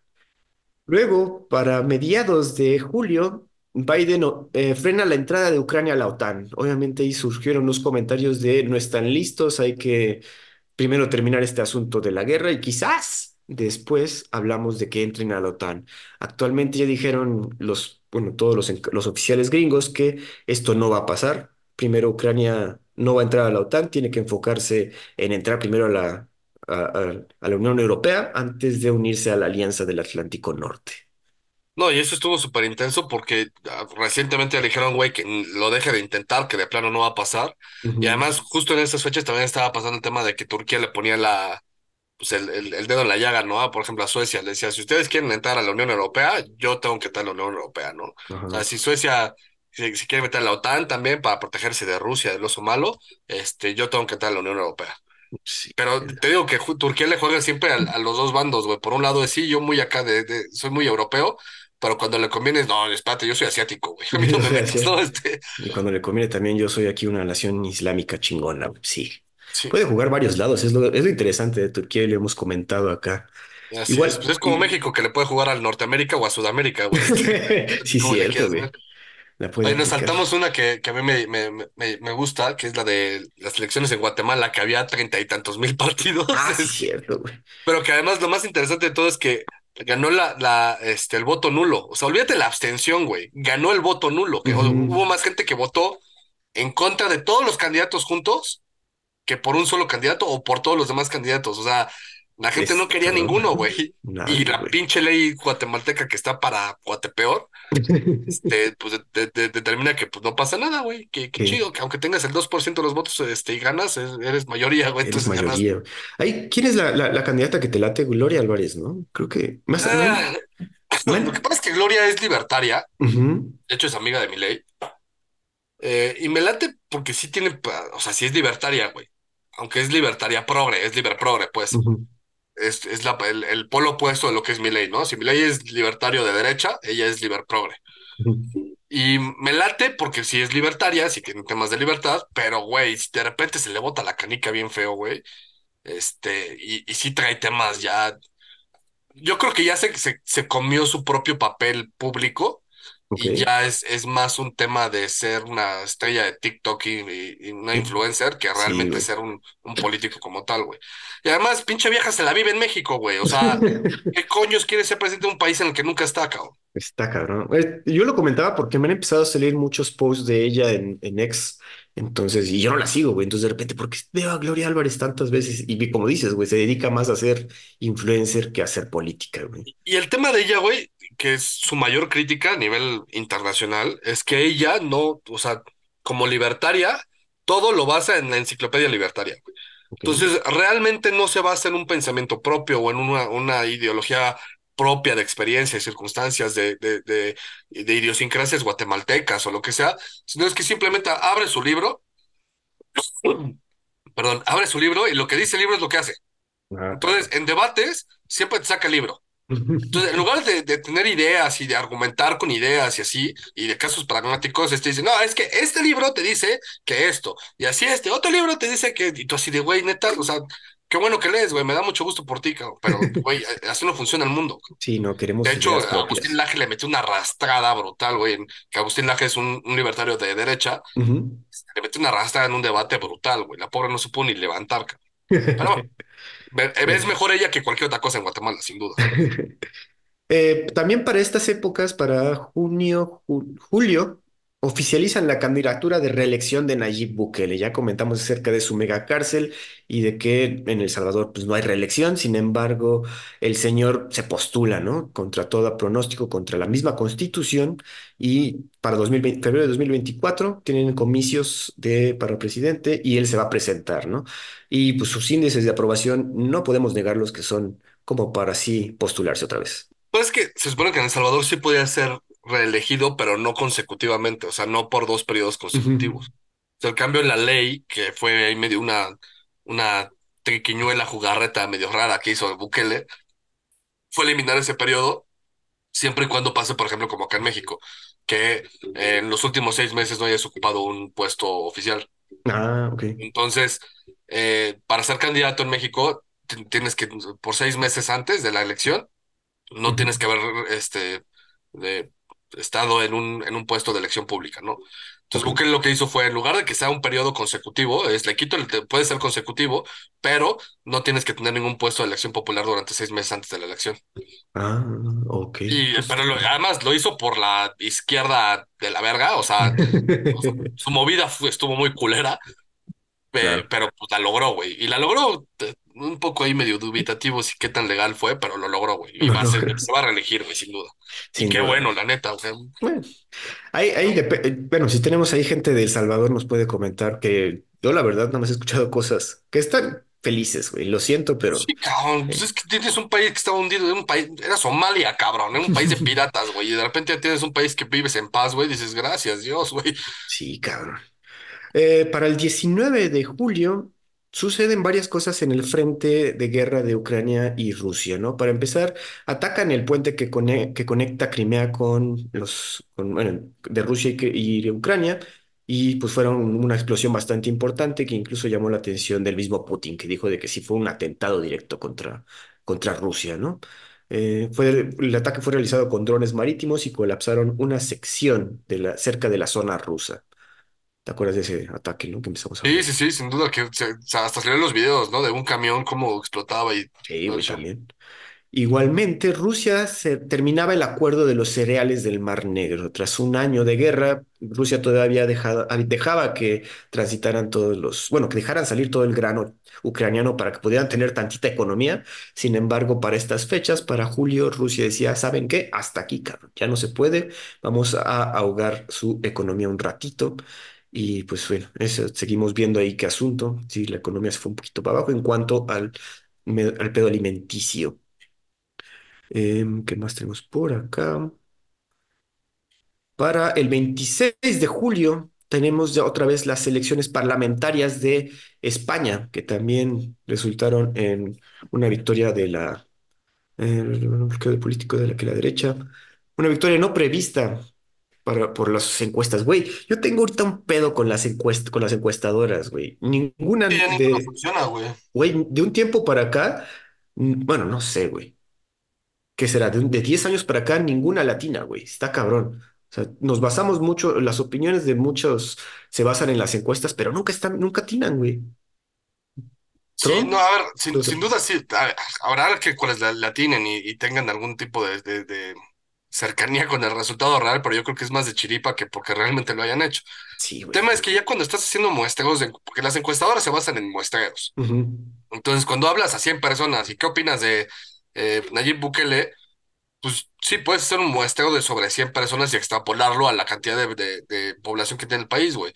Luego, para mediados de julio, Biden eh, frena la entrada de Ucrania a la OTAN. Obviamente ahí surgieron los comentarios de no están listos, hay que primero terminar este asunto de la guerra y quizás después hablamos de que entren a la OTAN. Actualmente ya dijeron los, bueno, todos los, los oficiales gringos que esto no va a pasar. Primero Ucrania no va a entrar a la OTAN, tiene que enfocarse en entrar primero a la, a, la Unión Europea antes de unirse a la Alianza del Atlántico Norte. no, y eso estuvo súper intenso porque ah, recientemente le dijeron, güey, que lo deje de intentar, que de plano no va a pasar. Y además, justo en esas fechas también estaba pasando el tema de que Turquía le ponía la, pues el, el, el dedo en la llaga, ¿no? Por ejemplo, a Suecia le decía, si ustedes quieren entrar a la Unión Europea, yo tengo que entrar a la Unión Europea, ¿no? O sea, si Suecia si, si quiere meter a la OTAN también para protegerse de Rusia, del oso malo, este, yo tengo que entrar a la Unión Europea. Sí. Pero te digo que Turquía le juega siempre a, los dos bandos, güey. Por un lado es sí, yo muy acá de, de- soy muy europeo, pero cuando le conviene no, espérate, yo soy asiático, güey. A mí no me metas. ¿no? Este, Y cuando le conviene también, yo soy aquí una nación islámica chingona. Sí. sí, Puede jugar varios lados, es lo, es lo interesante de Turquía y lo hemos comentado acá. así es. Pues Igual, es como y- México que le puede jugar al Norteamérica o a Sudamérica, güey. Sí, cierto, güey. La nos saltamos una que, que a mí me, me, me, me gusta, que es la de las elecciones en Guatemala, que había treinta y tantos mil partidos, Ah, este, cierto, güey. pero que además lo más interesante de todo es que ganó la, la, este, el voto nulo. O sea, olvídate la abstención, güey. Ganó el voto nulo, que hubo más gente que votó en contra de todos los candidatos juntos que por un solo candidato o por todos los demás candidatos. O sea, la gente no quería cabrón. ninguno, güey. Y la pinche ley guatemalteca que está para Guatepeor este, pues de- de- de- determina que pues no pasa nada, güey, que, que chido, que aunque tengas el 2% de los votos este, y ganas, es- eres mayoría, güey, entonces ganas. Ay, ¿quién es la, la, la candidata que te late? Gloria Álvarez, ¿no? Creo que más, Ah, me lo que pasa es que Gloria es libertaria, de hecho es amiga de mi ley, y me late porque sí tiene, o sea, sí es libertaria, güey, aunque es libertaria progre, es liber progre, pues, es, es la, el, el polo opuesto de lo que es mi ley, ¿no? Si mi ley es libertario de derecha, ella es liber progre. ujú. Y me late porque sí es libertaria, sí tiene temas de libertad, pero güey, si de repente se le bota la canica bien feo, güey. Este, y, y sí trae temas ya. Yo creo que ya se, se, se comió su propio papel público Y ya es, es más un tema de ser una estrella de TikTok y, una influencer que realmente ser un, un político como tal, güey. Y además, pinche vieja se la vive en México, güey. O sea, ¿qué coños quiere ser presidente de un país en el que nunca está, cabrón? Está cabrón. Yo lo comentaba porque me han empezado a salir muchos posts de ella en, en X. Entonces, y yo no la sigo, güey. Entonces, de repente, ¿por qué veo a Gloria Álvarez tantas veces? Y como dices, güey, se dedica más a ser influencer que a hacer política, güey. Y el tema de ella, güey, que es su mayor crítica a nivel internacional, es que ella no, o sea, como libertaria, todo lo basa en la enciclopedia libertaria. Entonces, realmente no se basa en un pensamiento propio o en una, una ideología propia de experiencias, circunstancias, de, de, de, de idiosincrasias guatemaltecas o lo que sea, sino es que simplemente abre su libro, perdón, abre su libro y lo que dice el libro es lo que hace. Entonces, en debates, siempre te saca el libro. Entonces, en lugar de, de tener ideas y de argumentar con ideas y así, y de casos pragmáticos, este dice, no, es que este libro te dice que esto, y así este otro libro te dice que, y tú así de, güey, neta, o sea, qué bueno que lees, güey, me da mucho gusto por ti, cabrón, pero, güey, así no funciona el mundo. Sí, no, De queremos hecho, ideas a Agustín. Laje le metió una arrastrada brutal, güey, que Agustín Laje es un, un libertario de derecha, le metió una arrastrada en un debate brutal, güey, la pobre no se pudo ni levantar, cabrón. Pero bueno, es mejor ella que cualquier otra cosa en Guatemala, sin duda. Eh, también para estas épocas, para junio, ju- julio, oficializan la candidatura de reelección de Nayib Bukele. Ya comentamos acerca de su megacárcel y de que en El Salvador pues, no hay reelección. Sin embargo, el señor se postula, ¿no? Contra todo pronóstico, contra la misma constitución. Y para 2020 febrero de 2024 tienen comicios de, para presidente y él se va a presentar, ¿no? Y pues sus índices de aprobación no podemos negarlos que son como para así postularse otra vez. Pues es que se supone que en El Salvador sí podía ser reelegido, pero no consecutivamente, o sea, no por dos periodos consecutivos. O sea, el cambio en la ley, que fue ahí medio una, una triquiñuela jugarreta medio rara que hizo Bukele, fue eliminar ese periodo siempre y cuando pase, por ejemplo, como acá en México, que en los últimos seis meses no hayas ocupado un puesto oficial. Ah, ok. Entonces, eh, para ser candidato en México, tienes que, por seis meses antes de la elección, no tienes que haber este, de- estado en un, en un puesto de elección pública, ¿no? Entonces Ok. Bukele lo que hizo fue, en lugar de que sea un periodo consecutivo, es le quito el, puede ser consecutivo, pero no tienes que tener ningún puesto de elección popular durante seis meses antes de la elección. Ah, ok. Y, Pues. pero lo- además lo hizo por la izquierda de la verga, o sea, o sea, su movida fue- estuvo muy culera, pero pues la logró, güey. Y la logró un poco ahí medio dubitativo si qué tan legal fue, pero lo logró, güey. Y No va a ser, se va a reelegir, güey, sin duda. Y qué duda. bueno, la neta, o sea, Bueno, ahí, ahí eh, bueno, si tenemos ahí gente de El Salvador, nos puede comentar que yo, la verdad, no me he escuchado cosas que están felices, güey. Lo siento, pero Sí, cabrón, pues eh, es que tienes un país que estaba hundido, un país, era Somalia, cabrón, era un país de piratas, güey, y de repente ya tienes un país que vives en paz, güey, dices, gracias, Dios, güey. sí, cabrón. Eh, para el 19 de julio suceden varias cosas en el frente de guerra de Ucrania y Rusia, ¿no? Para empezar, atacan el puente que, cone- que conecta Crimea con los, de Rusia y, de Ucrania, y pues fueron una explosión bastante importante que incluso llamó la atención del mismo Putin, que dijo de que sí fue un atentado directo contra, contra Rusia, ¿no? Eh, el ataque fue realizado con drones marítimos y colapsaron una sección de la, cerca de la zona rusa. ¿Te acuerdas de ese ataque, no? Que empezamos a Sí, sí, sí, sin duda que se- o sea, hasta salieron los videos, ¿no? De un camión cómo explotaba y Sí, todo el güey, show. también. Igualmente, Rusia se terminaba el acuerdo de los cereales del Mar Negro. Tras un año de guerra, Rusia todavía dejaba, dejaba que transitaran todos los, bueno, que dejaran salir todo el grano ucraniano para que pudieran tener tantita economía. Sin embargo, para estas fechas, para julio, Rusia decía, ¿saben qué? Hasta aquí, cabrón, ya no se puede. Vamos a ahogar su economía un ratito. Y pues bueno, seguimos viendo ahí qué asunto. Sí, la economía se fue un poquito para abajo en cuanto al, al pedo alimenticio. Em, ¿qué más tenemos por acá? Para el 26 de julio tenemos ya otra vez las elecciones parlamentarias de España, que también resultaron en una victoria de la, eh, bloqueo político de la que la derecha, una victoria no prevista para, por las encuestas. Güey, yo tengo ahorita un pedo con las encuest- con las encuestadoras, güey. Ninguna Sí, de, funciona, güey. güey, de un tiempo para acá, bueno, no sé, güey. ¿qué será? De, de 10 años para acá, ninguna latina, güey. Está cabrón. O sea, nos basamos mucho, las opiniones de muchos se basan en las encuestas, pero nunca están, nunca atinan, güey. Sí, no, a ver, sin, duda sí, a- habrá que cuales la, la tienen y, y tengan algún tipo de, de, de cercanía con el resultado real, pero yo creo que es más de chiripa que porque realmente lo hayan hecho. sí, El tema es que ya cuando estás haciendo muestreos, porque las encuestadoras se basan en muestreos. Entonces, cuando hablas a 100 personas y qué opinas de eh, Nayib Bukele, pues sí, puedes hacer un muestreo de sobre 100 personas y extrapolarlo a la cantidad de, de- de población que tiene el país, güey.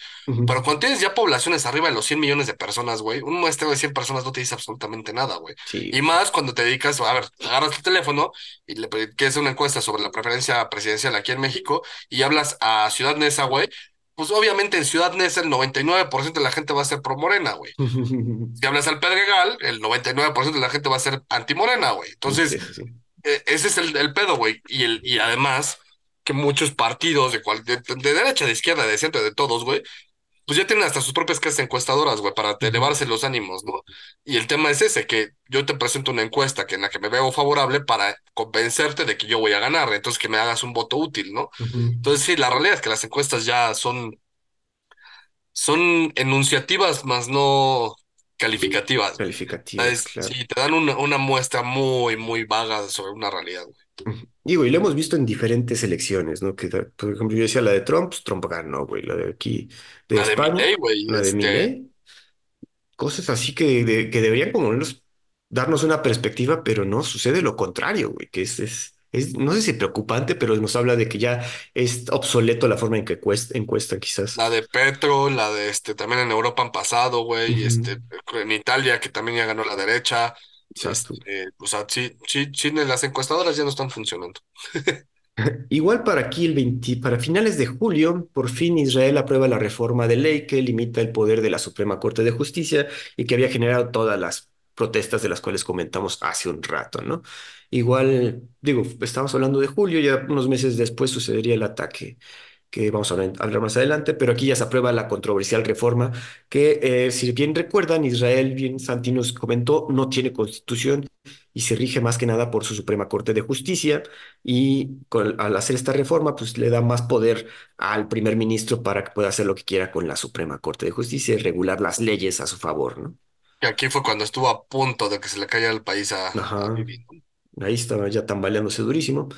Pero cuando tienes ya poblaciones arriba de los 100 millones de personas, güey, un muestreo de 100 personas no te dice absolutamente nada, güey. Sí, Y más cuando te dedicas, a ver, agarras tu teléfono y le quieres hacer una encuesta sobre la preferencia presidencial aquí en México y hablas a Ciudad Neza, güey. Pues obviamente en Ciudad Neza el 99% de la gente va a ser pro Morena, güey. Si hablas al Pedregal, el 99% de la gente va a ser anti-Morena, güey. Entonces, Sí, sí, sí. Eh, ese es el, el pedo, güey. Y, el, y además, que muchos partidos de, cual, de, de derecha, de izquierda, de centro, de todos, güey, pues ya tienen hasta sus propias casas encuestadoras, güey, para elevarse los ánimos, ¿no? Y el tema es ese, que yo te presento una encuesta que en la que me veo favorable para convencerte de que yo voy a ganar, entonces que me hagas un voto útil, ¿no? Entonces, sí, la realidad es que las encuestas ya son, son enunciativas, más no calificativas, güey. Calificativas. Sí, te dan una, una muestra muy, muy vaga sobre una realidad, güey. Y lo hemos visto en diferentes elecciones, ¿no? Que, por ejemplo, yo decía la de Trump, pues, Trump ganó, güey. La de aquí, de La de España, Milei, güey, la de este, Milei. Cosas así que, de- que deberían como menos darnos una perspectiva, pero no, sucede lo contrario, güey, que es, es, es, no sé si preocupante, pero nos habla de que ya es obsoleto la forma en que cuest- encuestan, quizás. la de Petro, la de este, también en Europa han pasado, güey, este, en Italia, que también ya ganó la derecha. Exacto. Este, o sea, sí, sí, sí, las encuestadoras ya no están funcionando. Igual para aquí, el 20 para finales de julio, por fin Israel aprueba la reforma de ley que limita el poder de la Suprema Corte de Justicia y que había generado todas las protestas de las cuales comentamos hace un rato, ¿no? Igual, digo, estamos hablando de julio, ya unos meses después sucedería el ataque que vamos a hablar más adelante, pero aquí ya se aprueba la controversial reforma que, eh, si bien recuerdan, Israel, bien Santi nos comentó, no tiene constitución y se rige más que nada por su Suprema Corte de Justicia y al hacer esta reforma, pues le da más poder al primer ministro para que pueda hacer lo que quiera con la Suprema Corte de Justicia y regular las leyes a su favor, ¿no? Que aquí fue cuando estuvo a punto de que se le cayera el país a, a Ajá, Bibi, ¿no? ahí estaba ya tambaleándose durísimo.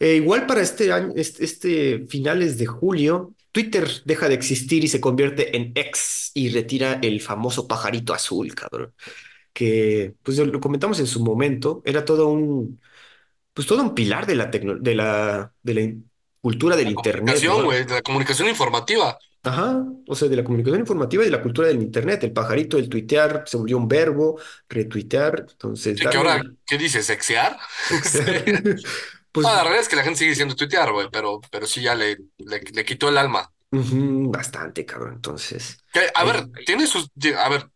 Eh, igual para este año, este, este finales de julio, Twitter deja de existir y se convierte en X y retira el famoso pajarito azul, cabrón. Que, pues lo comentamos en su momento, era todo un, pues todo un pilar de la tecno- de la, de la cultura del La internet, comunicación, ¿no? güey, de la comunicación informativa. Ajá, o sea, de la comunicación informativa y de la cultura del internet. El pajarito, el tuitear, se volvió un verbo, retuitear, entonces darle ahora, ¿qué dices? ¿Sexear? Pues Ah, la realidad es que la gente sigue diciendo tuitear, güey, pero, pero sí ya le, le, le quitó el alma. ujú, bastante, cabrón. Entonces, Que, a ver, tiene sus... A ver,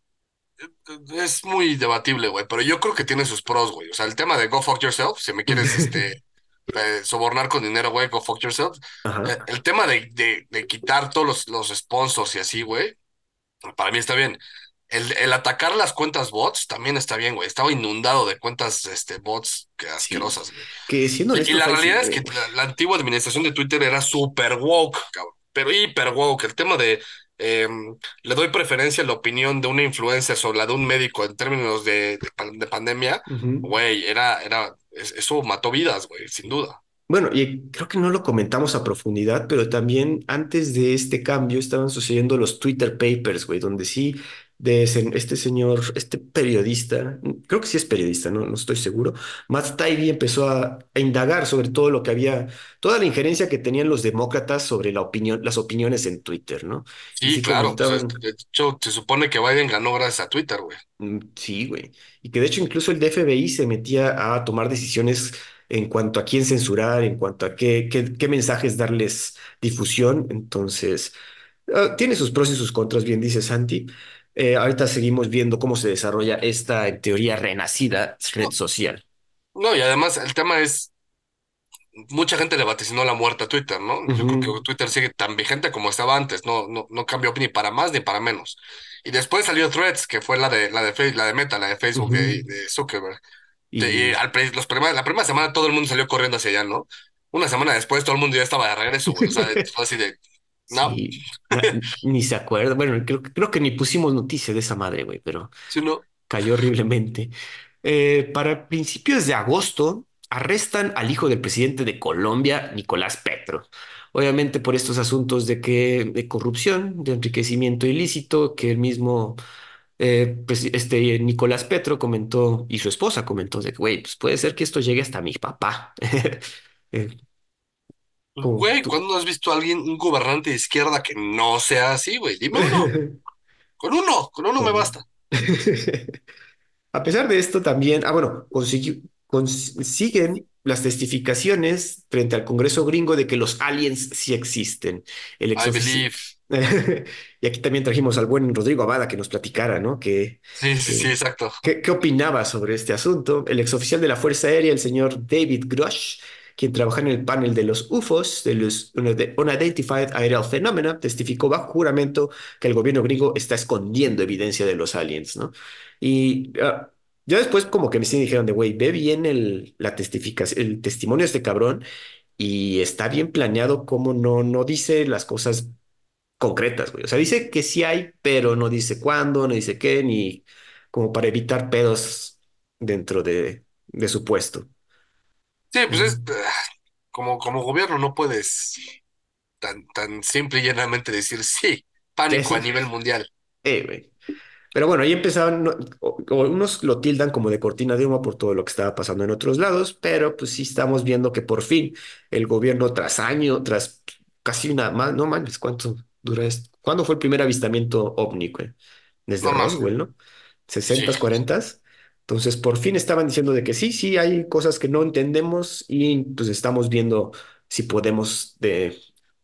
es muy debatible, güey, pero yo creo que tiene sus pros, güey. O sea, el tema de go fuck yourself, si me quieres, este, eh, sobornar con dinero, güey, go fuck yourself. Eh, el tema de, de, de quitar todos los, los sponsors y así, güey, para mí está bien. El, el atacar las cuentas bots también está bien, güey. Estaba inundado de cuentas, este, bots que sí. asquerosas, güey. Que siendo Y, y la sí, realidad es que la, la antigua administración de Twitter era súper woke, cabrón. Pero hiper woke. El tema de eh, le doy preferencia a la opinión de una influencia sobre la de un médico en términos de, de, pan- de pandemia, güey, era, era, es- eso mató vidas, güey, sin duda. Bueno, y creo que no lo comentamos a profundidad, pero también antes de este cambio estaban sucediendo los Twitter Papers, güey, donde sí, de ese- este señor, este periodista, creo que sí es periodista, no, no estoy seguro, Matt Taibbi empezó a, a indagar sobre todo lo que había, toda la injerencia que tenían los demócratas sobre la opinión, las opiniones en Twitter, ¿no? Sí, sí claro, pues este, de hecho se supone que Biden ganó gracias a Twitter, güey. Mm, Sí, güey. Y que de hecho incluso el FBI se metía a tomar decisiones en cuanto a quién censurar, en cuanto a qué, qué, qué mensajes darles difusión. Entonces, ah, tiene sus pros y sus contras, bien dice Santi. Eh, ahorita seguimos viendo cómo se desarrolla esta, en teoría, renacida red social. no, y además el tema es mucha gente le vaticinó la muerte a Twitter, ¿no? Yo creo que Twitter sigue tan vigente como estaba antes, no, no, no cambió ni para más ni para menos. Y después salió Threads, que fue la de la de, la de Meta, la de Facebook de, ujú. de Zuckerberg. De- y Y al, los primer- la primera semana todo el mundo salió corriendo hacia allá, ¿no? Una semana después todo el mundo ya estaba de regreso. O sea, así de, no, sí, ni se acuerda. Bueno, creo, creo que ni pusimos noticia de esa madre, güey, pero... sí, no. Cayó horriblemente. Eh, para principios de agosto, arrestan al hijo del presidente de Colombia, Nicolás Petro. Obviamente por estos asuntos de que de corrupción, de enriquecimiento ilícito, que el mismo eh, presi- este Nicolás Petro comentó y su esposa comentó de que, güey, pues puede ser que esto llegue hasta mi papá. Eh, Pues, Güey. ¿cuándo has visto a alguien, un gobernante de izquierda que no sea así, güey? Dime uno. Con uno, con uno me basta. A pesar de esto, también, ah, bueno, consegui- consiguen las testificaciones frente al Congreso gringo de que los aliens sí existen. El I believe. Y aquí también trajimos al buen Rodrigo Abada que nos platicara, ¿no? Que, Sí, sí, sí, que, exacto. ¿qué, qué opinaba sobre este asunto? El exoficial de la Fuerza Aérea, el señor David Grush, quien trabaja en el panel de los UFOs, de los Unide- Unidentified Aerial Phenomena, testificó bajo juramento que el gobierno gringo está escondiendo evidencia de los aliens, ¿no? Y ah, ya después como que me dijeron de, güey, ve bien el, la testificación, el testimonio de este cabrón y está bien planeado como no, no dice las cosas concretas, güey. O sea, dice que sí hay, pero no dice cuándo, no dice qué, ni como para evitar pedos dentro de, de su puesto. Sí, pues es ah, como, como gobierno no puedes tan, tan simple y llanamente decir sí, pánico a nivel mundial. eh, güey. Pero bueno, ahí empezaron, no- o- o unos lo tildan como de cortina de humo por todo lo que estaba pasando en otros lados, pero pues sí estamos viendo que por fin el gobierno tras año, tras casi una, más, no mames, ¿cuánto dura esto? ¿Cuándo fue el primer avistamiento ovni, güey? Desde No Roswell, ¿no? sí. ¿60s, 40s? Entonces, por fin estaban diciendo de que sí, sí, hay cosas que no entendemos y pues estamos viendo si podemos de,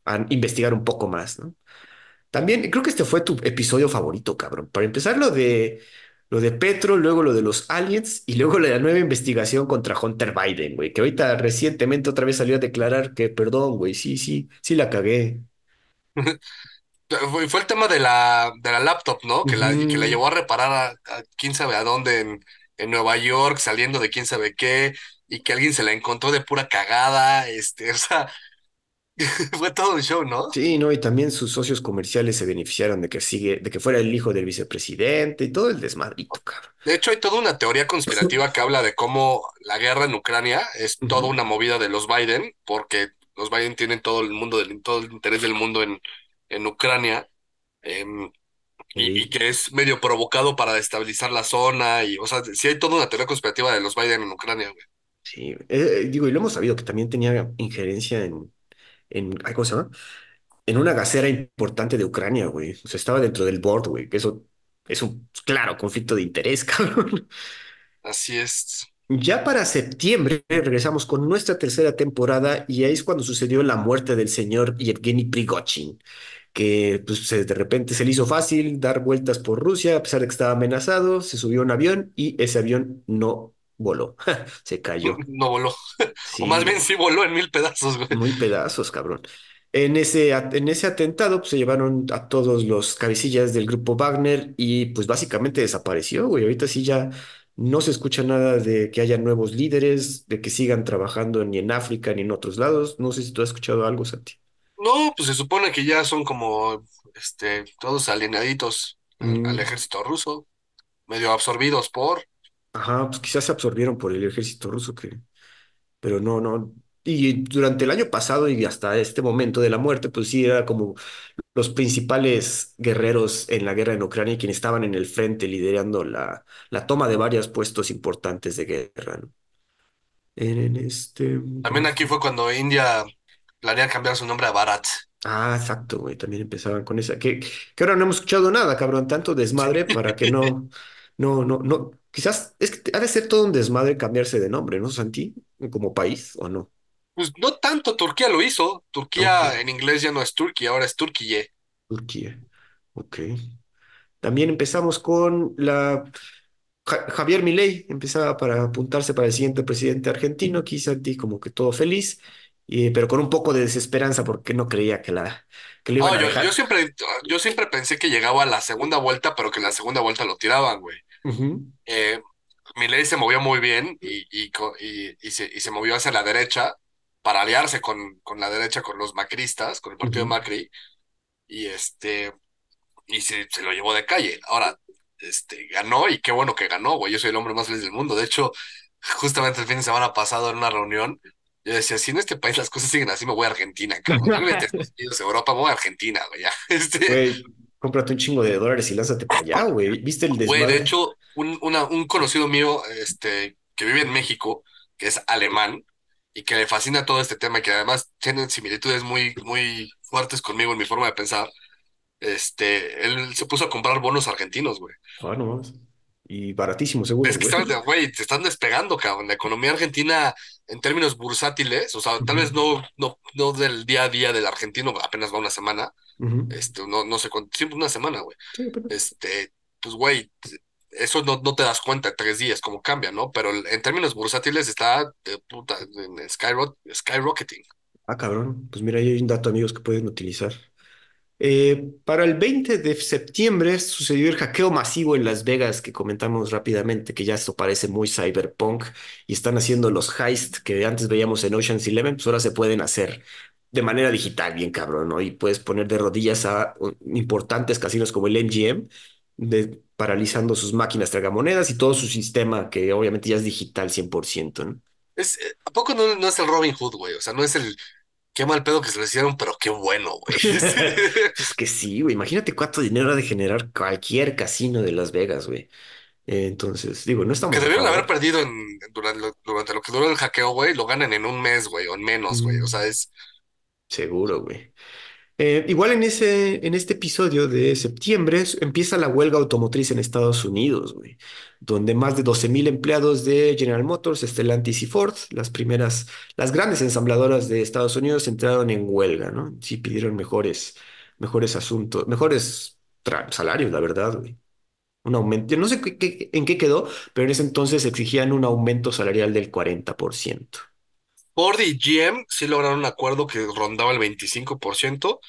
a- investigar un poco más, ¿no? También creo que este fue tu episodio favorito, cabrón. Para empezar, lo de lo de Petro, luego lo de los aliens y luego la nueva investigación contra Hunter Biden, güey, que ahorita recientemente otra vez salió a declarar que, perdón, güey, sí, sí, sí la cagué. Fue, el tema de la, de la laptop, ¿no? Que la, que la llevó a reparar a, a quién sabe a dónde en, en Nueva York, saliendo de quién sabe qué, y que alguien se la encontró de pura cagada, este, o sea, fue todo un show, ¿no? Sí, no, y también sus socios comerciales se beneficiaron de que sigue, de que fuera el hijo del vicepresidente y todo el desmadrito, cabrón. De hecho, hay toda una teoría conspirativa que habla de cómo la guerra en Ucrania es toda una movida de los Biden, porque los Biden tienen todo el mundo, del, todo el interés del mundo en, en Ucrania. em, y, que es medio provocado para destabilizar la zona y, o sea, sí hay toda una teoría conspirativa de los Biden en Ucrania, güey. sí. Eh, digo, y lo hemos sabido que también tenía injerencia en, en, ay, ¿cómo se llama? En una gasera importante de Ucrania, güey. O sea, estaba dentro del board, güey. que Eso es un claro conflicto de interés, cabrón. Así es. Ya para septiembre regresamos con nuestra tercera temporada y ahí es cuando sucedió la muerte del señor Yevgeny Prigozhin, que pues, de repente se le hizo fácil dar vueltas por Rusia a pesar de que estaba amenazado, se subió a un avión y ese avión no voló, se cayó. No voló. O más bien sí voló en mil pedazos, güey. muy pedazos, cabrón. En ese, en ese atentado pues, se llevaron a todos los cabecillas del grupo Wagner y pues básicamente desapareció, güey. Ahorita sí ya no se escucha nada de que haya nuevos líderes, de que sigan trabajando ni en África ni en otros lados. No sé si tú has escuchado algo, Santi. No, pues se supone que ya son como, este, todos alienaditos al, al Mm, ejército ruso, medio absorbidos por... ajá, pues quizás se absorbieron por el ejército ruso, que, pero no, no. Y durante el año pasado y hasta este momento de la muerte, pues sí era como los principales guerreros en la guerra en Ucrania y quienes estaban en el frente liderando la, la toma de varios puestos importantes de guerra, ¿no? En, en este, ¿cómo También aquí fue cuando India planea cambiar su nombre a Bharat. Ah, exacto, güey, también empezaban con esa, que, que ahora no hemos escuchado nada, cabrón, tanto desmadre para que no, no, no, no, quizás es que ha de ser todo un desmadre cambiarse de nombre, ¿no, Santi? Como país, ¿o no? Pues no tanto, Turquía lo hizo. Ok, Turquía en inglés ya no es Turquía, ahora es Turquía. Turquía, ok. También empezamos con la Ja- Javier Milei empezaba para apuntarse para el siguiente presidente argentino, aquí Santi como que todo feliz, y- pero con un poco de desesperanza porque no creía que, la, que lo iban a yo, siempre, yo siempre pensé que llegaba a la segunda vuelta, pero que en la segunda vuelta lo tiraban, güey. Ujú, Eh, Milei se movió muy bien y, y, co- y, y se, y se movió hacia la derecha para aliarse con, con la derecha, con los macristas, con el partido de ujú. Macri, y este, y se, se lo llevó de calle. Ahora, este, ganó y qué bueno que ganó, güey. Yo soy el hombre más feliz del mundo. De hecho, justamente el fin de semana pasado en una reunión, yo decía, si en este país las cosas siguen así, me voy a Argentina, cabrón. Unidos, Europa, me voy a Argentina, güey, ya. Este, Güey, cómprate un chingo de dólares y lánzate para allá, güey. ¿Viste el güey, de desmadre? hecho, un, una- un conocido mío, este, que vive en México, que es alemán, y que le fascina todo este tema, y que además tienen similitudes muy, muy fuertes conmigo en mi forma de pensar, este, él se puso a comprar bonos argentinos, güey. Ah, no. Y baratísimo, seguro, Es que güey. están, güey, te están despegando, cabrón. La economía argentina, en términos bursátiles, o sea, tal vez no, no, no del día a día del argentino, apenas va una semana, este, no, no sé cuánto, siempre una semana, güey. Sí, pero- Este, pues, güey, eso no, no te das cuenta en tres días cómo cambia, ¿no? Pero en términos bursátiles está de puta, en skyro- skyrocketing. Ah, cabrón. Pues mira, ahí hay un dato, amigos, que pueden utilizar. Eh, para el 20 de septiembre sucedió el hackeo masivo en Las Vegas que comentamos rápidamente, que ya esto parece muy cyberpunk y están haciendo los heists que antes veíamos en Ocean's Eleven, pues ahora se pueden hacer de manera digital, bien cabrón, ¿no? Y puedes poner de rodillas a uh, importantes casinos como el MGM, paralizando sus máquinas tragamonedas y todo su sistema, que obviamente ya es digital 100%, ¿no? Eh, ¿a poco no es el Robin Hood, güey? O sea, no es el qué mal pedo que se lo hicieron, pero qué bueno, güey. Es que sí, güey. Imagínate cuánto dinero ha de generar cualquier casino de Las Vegas, güey. Eh, Entonces, digo, no que estamos a debieron haber perdido en, durante, lo, durante lo que duró el hackeo, güey, lo ganan en un mes, güey, o en menos, güey. O Mm, sea, es Seguro, güey. Eh, igual en ese, en este episodio de septiembre empieza la huelga automotriz en Estados Unidos, güey, donde más de 12.000 empleados de General Motors, Stellantis y Ford, las primeras, las grandes ensambladoras de Estados Unidos, entraron en huelga, ¿no? Sí pidieron mejores, mejores asuntos, mejores salarios, la verdad, güey. Un aumento, yo no sé qué- en qué quedó, pero en ese entonces exigían un aumento salarial del 40%. Ford y GM sí lograron un acuerdo que rondaba el 25%,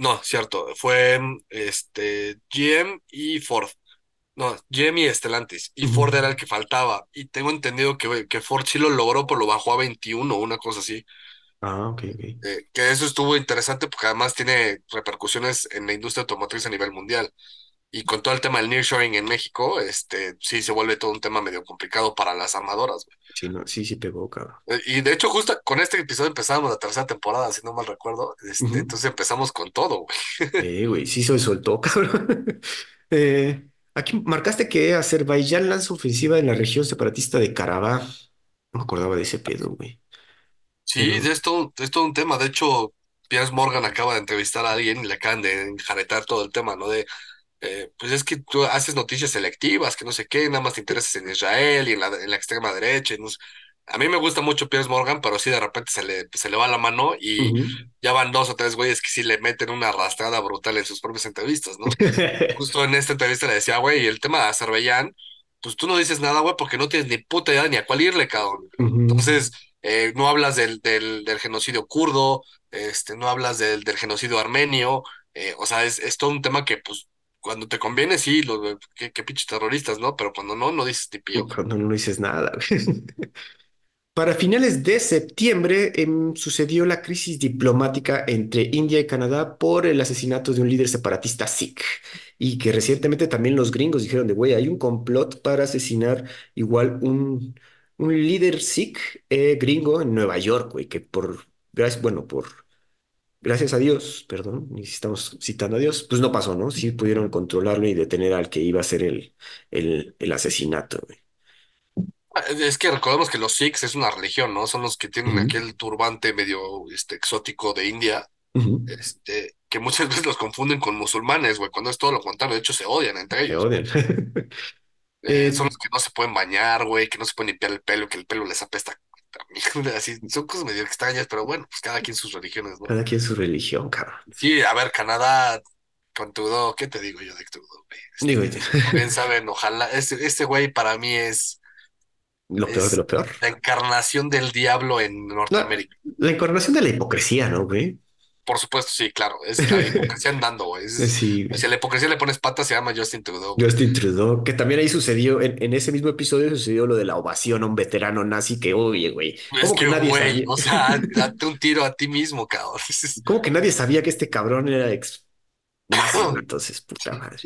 No, cierto, fue este GM y Ford. No, GM y Stellantis. Y. Ford era el que faltaba. Y tengo entendido que, que Ford sí lo logró, pero lo bajó a 21, una cosa así. Ah, ok, ok. Eh, que eso estuvo interesante porque además tiene repercusiones en la industria automotriz a nivel mundial. Y con todo el tema del nearshoring en México, este, sí se vuelve todo un tema medio complicado para las armadoras. güey. Sí, no, sí, sí pegó, cabrón. Eh, Y de hecho, justo con este episodio empezábamos la tercera temporada, si no mal recuerdo. Este, entonces empezamos con todo, güey. Eh, güey, sí se soltó, cabrón. Eh, aquí marcaste que Azerbaiyán lanza ofensiva en la región separatista de Karabaj. No me acordaba de ese pedo, güey. Sí, Pero, esto, es todo un tema. De hecho, Piers Morgan acaba de entrevistar a alguien y le acaban de enjaretar todo el tema, ¿no? De, eh, pues es que tú haces noticias selectivas, que no sé qué, nada más te interesas en Israel y en la, en la extrema derecha. y no sé. A mí me gusta mucho Piers Morgan, pero sí de repente se le, se le va la mano y ya van dos o tres güeyes que sí le meten una arrastrada brutal en sus propias entrevistas, ¿no? Justo en esta entrevista le decía, güey, el tema de Azerbaiyán, pues tú no dices nada, güey, porque no tienes ni puta idea ni a cuál irle, cabrón. Entonces, eh, no hablas del, del, del genocidio kurdo, este, no hablas del, del genocidio armenio, eh, o sea, es, es todo un tema que, pues, cuando te conviene, sí, los, pinches terroristas, ¿no? Pero cuando no, no dices ni pío. Cuando no dices nada, güey. Para finales de septiembre em, sucedió la crisis diplomática entre India y Canadá por el asesinato de un líder separatista Sikh y que recientemente también los gringos dijeron de, güey, hay un complot para asesinar igual un, un líder Sikh eh, gringo en Nueva York, güey, que por, gracias, bueno, por, gracias a Dios, perdón, y si estamos citando a Dios, pues no pasó, ¿no? Sí pudieron controlarlo y detener al que iba a ser el, el, el asesinato, güey. Es que recordemos que los Sikhs es una religión, ¿no? Son los que tienen aquel turbante medio este, exótico de India este, que muchas veces los confunden con musulmanes, güey, cuando es todo lo contrario, de hecho se odian entre Se ellos. odian. Eh, son Eh, los que no se pueden bañar, güey, que no se pueden limpiar el pelo, que el pelo les apesta. Así, son cosas medio extrañas, pero bueno, pues cada quien sus religiones, ¿no? cada quien su religión, cabrón. Sí, a ver, Canadá con Trudeau, ¿qué te digo yo de Trudeau, güey? Digo, Este, como bien saben, ojalá, este, este güey para mí es, lo peor de lo peor. la encarnación del diablo en Norteamérica. la encarnación de la hipocresía, ¿no, güey? Por supuesto, sí, claro, es la hipocresía andando, güey. Es- si a la hipocresía le pones patas, se llama Justin Trudeau, güey. Justin Trudeau, que también ahí sucedió, en, en ese mismo episodio sucedió lo de la ovación a un veterano nazi que, oye, güey, Es ¿cómo que que, nadie güey, sabía? o sea, date un tiro a ti mismo, cabrón. ¿Cómo que nadie sabía que este cabrón era ex nazi? Entonces, puta madre.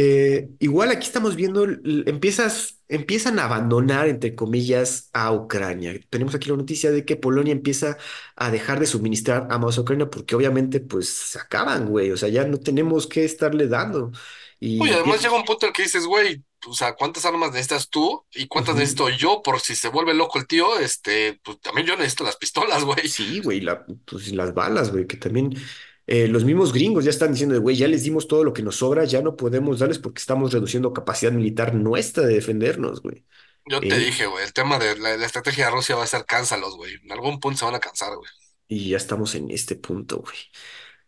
Eh, igual aquí estamos viendo, empiezas, empiezan a abandonar, entre comillas, a Ucrania. Tenemos aquí la noticia de que Polonia empieza a dejar de suministrar armas a Ucrania porque obviamente pues se acaban, güey. O sea, ya no tenemos que estarle dando. Y además empie- llega un punto en el que dices, güey, o sea, ¿cuántas armas necesitas tú y cuántas Ujú. necesito yo por si se vuelve loco el tío? Este, pues también yo necesito las pistolas, güey. Sí, güey, la- pues, las balas, güey, que también eh, los mismos gringos ya están diciendo, de, güey, ya les dimos todo lo que nos sobra, ya no podemos darles porque estamos reduciendo capacidad militar nuestra de defendernos, güey. Yo te Eh, dije, güey, el tema de la, la estrategia de Rusia va a ser cánsalos, güey. En algún punto se van a cansar, güey. y ya estamos en este punto, güey.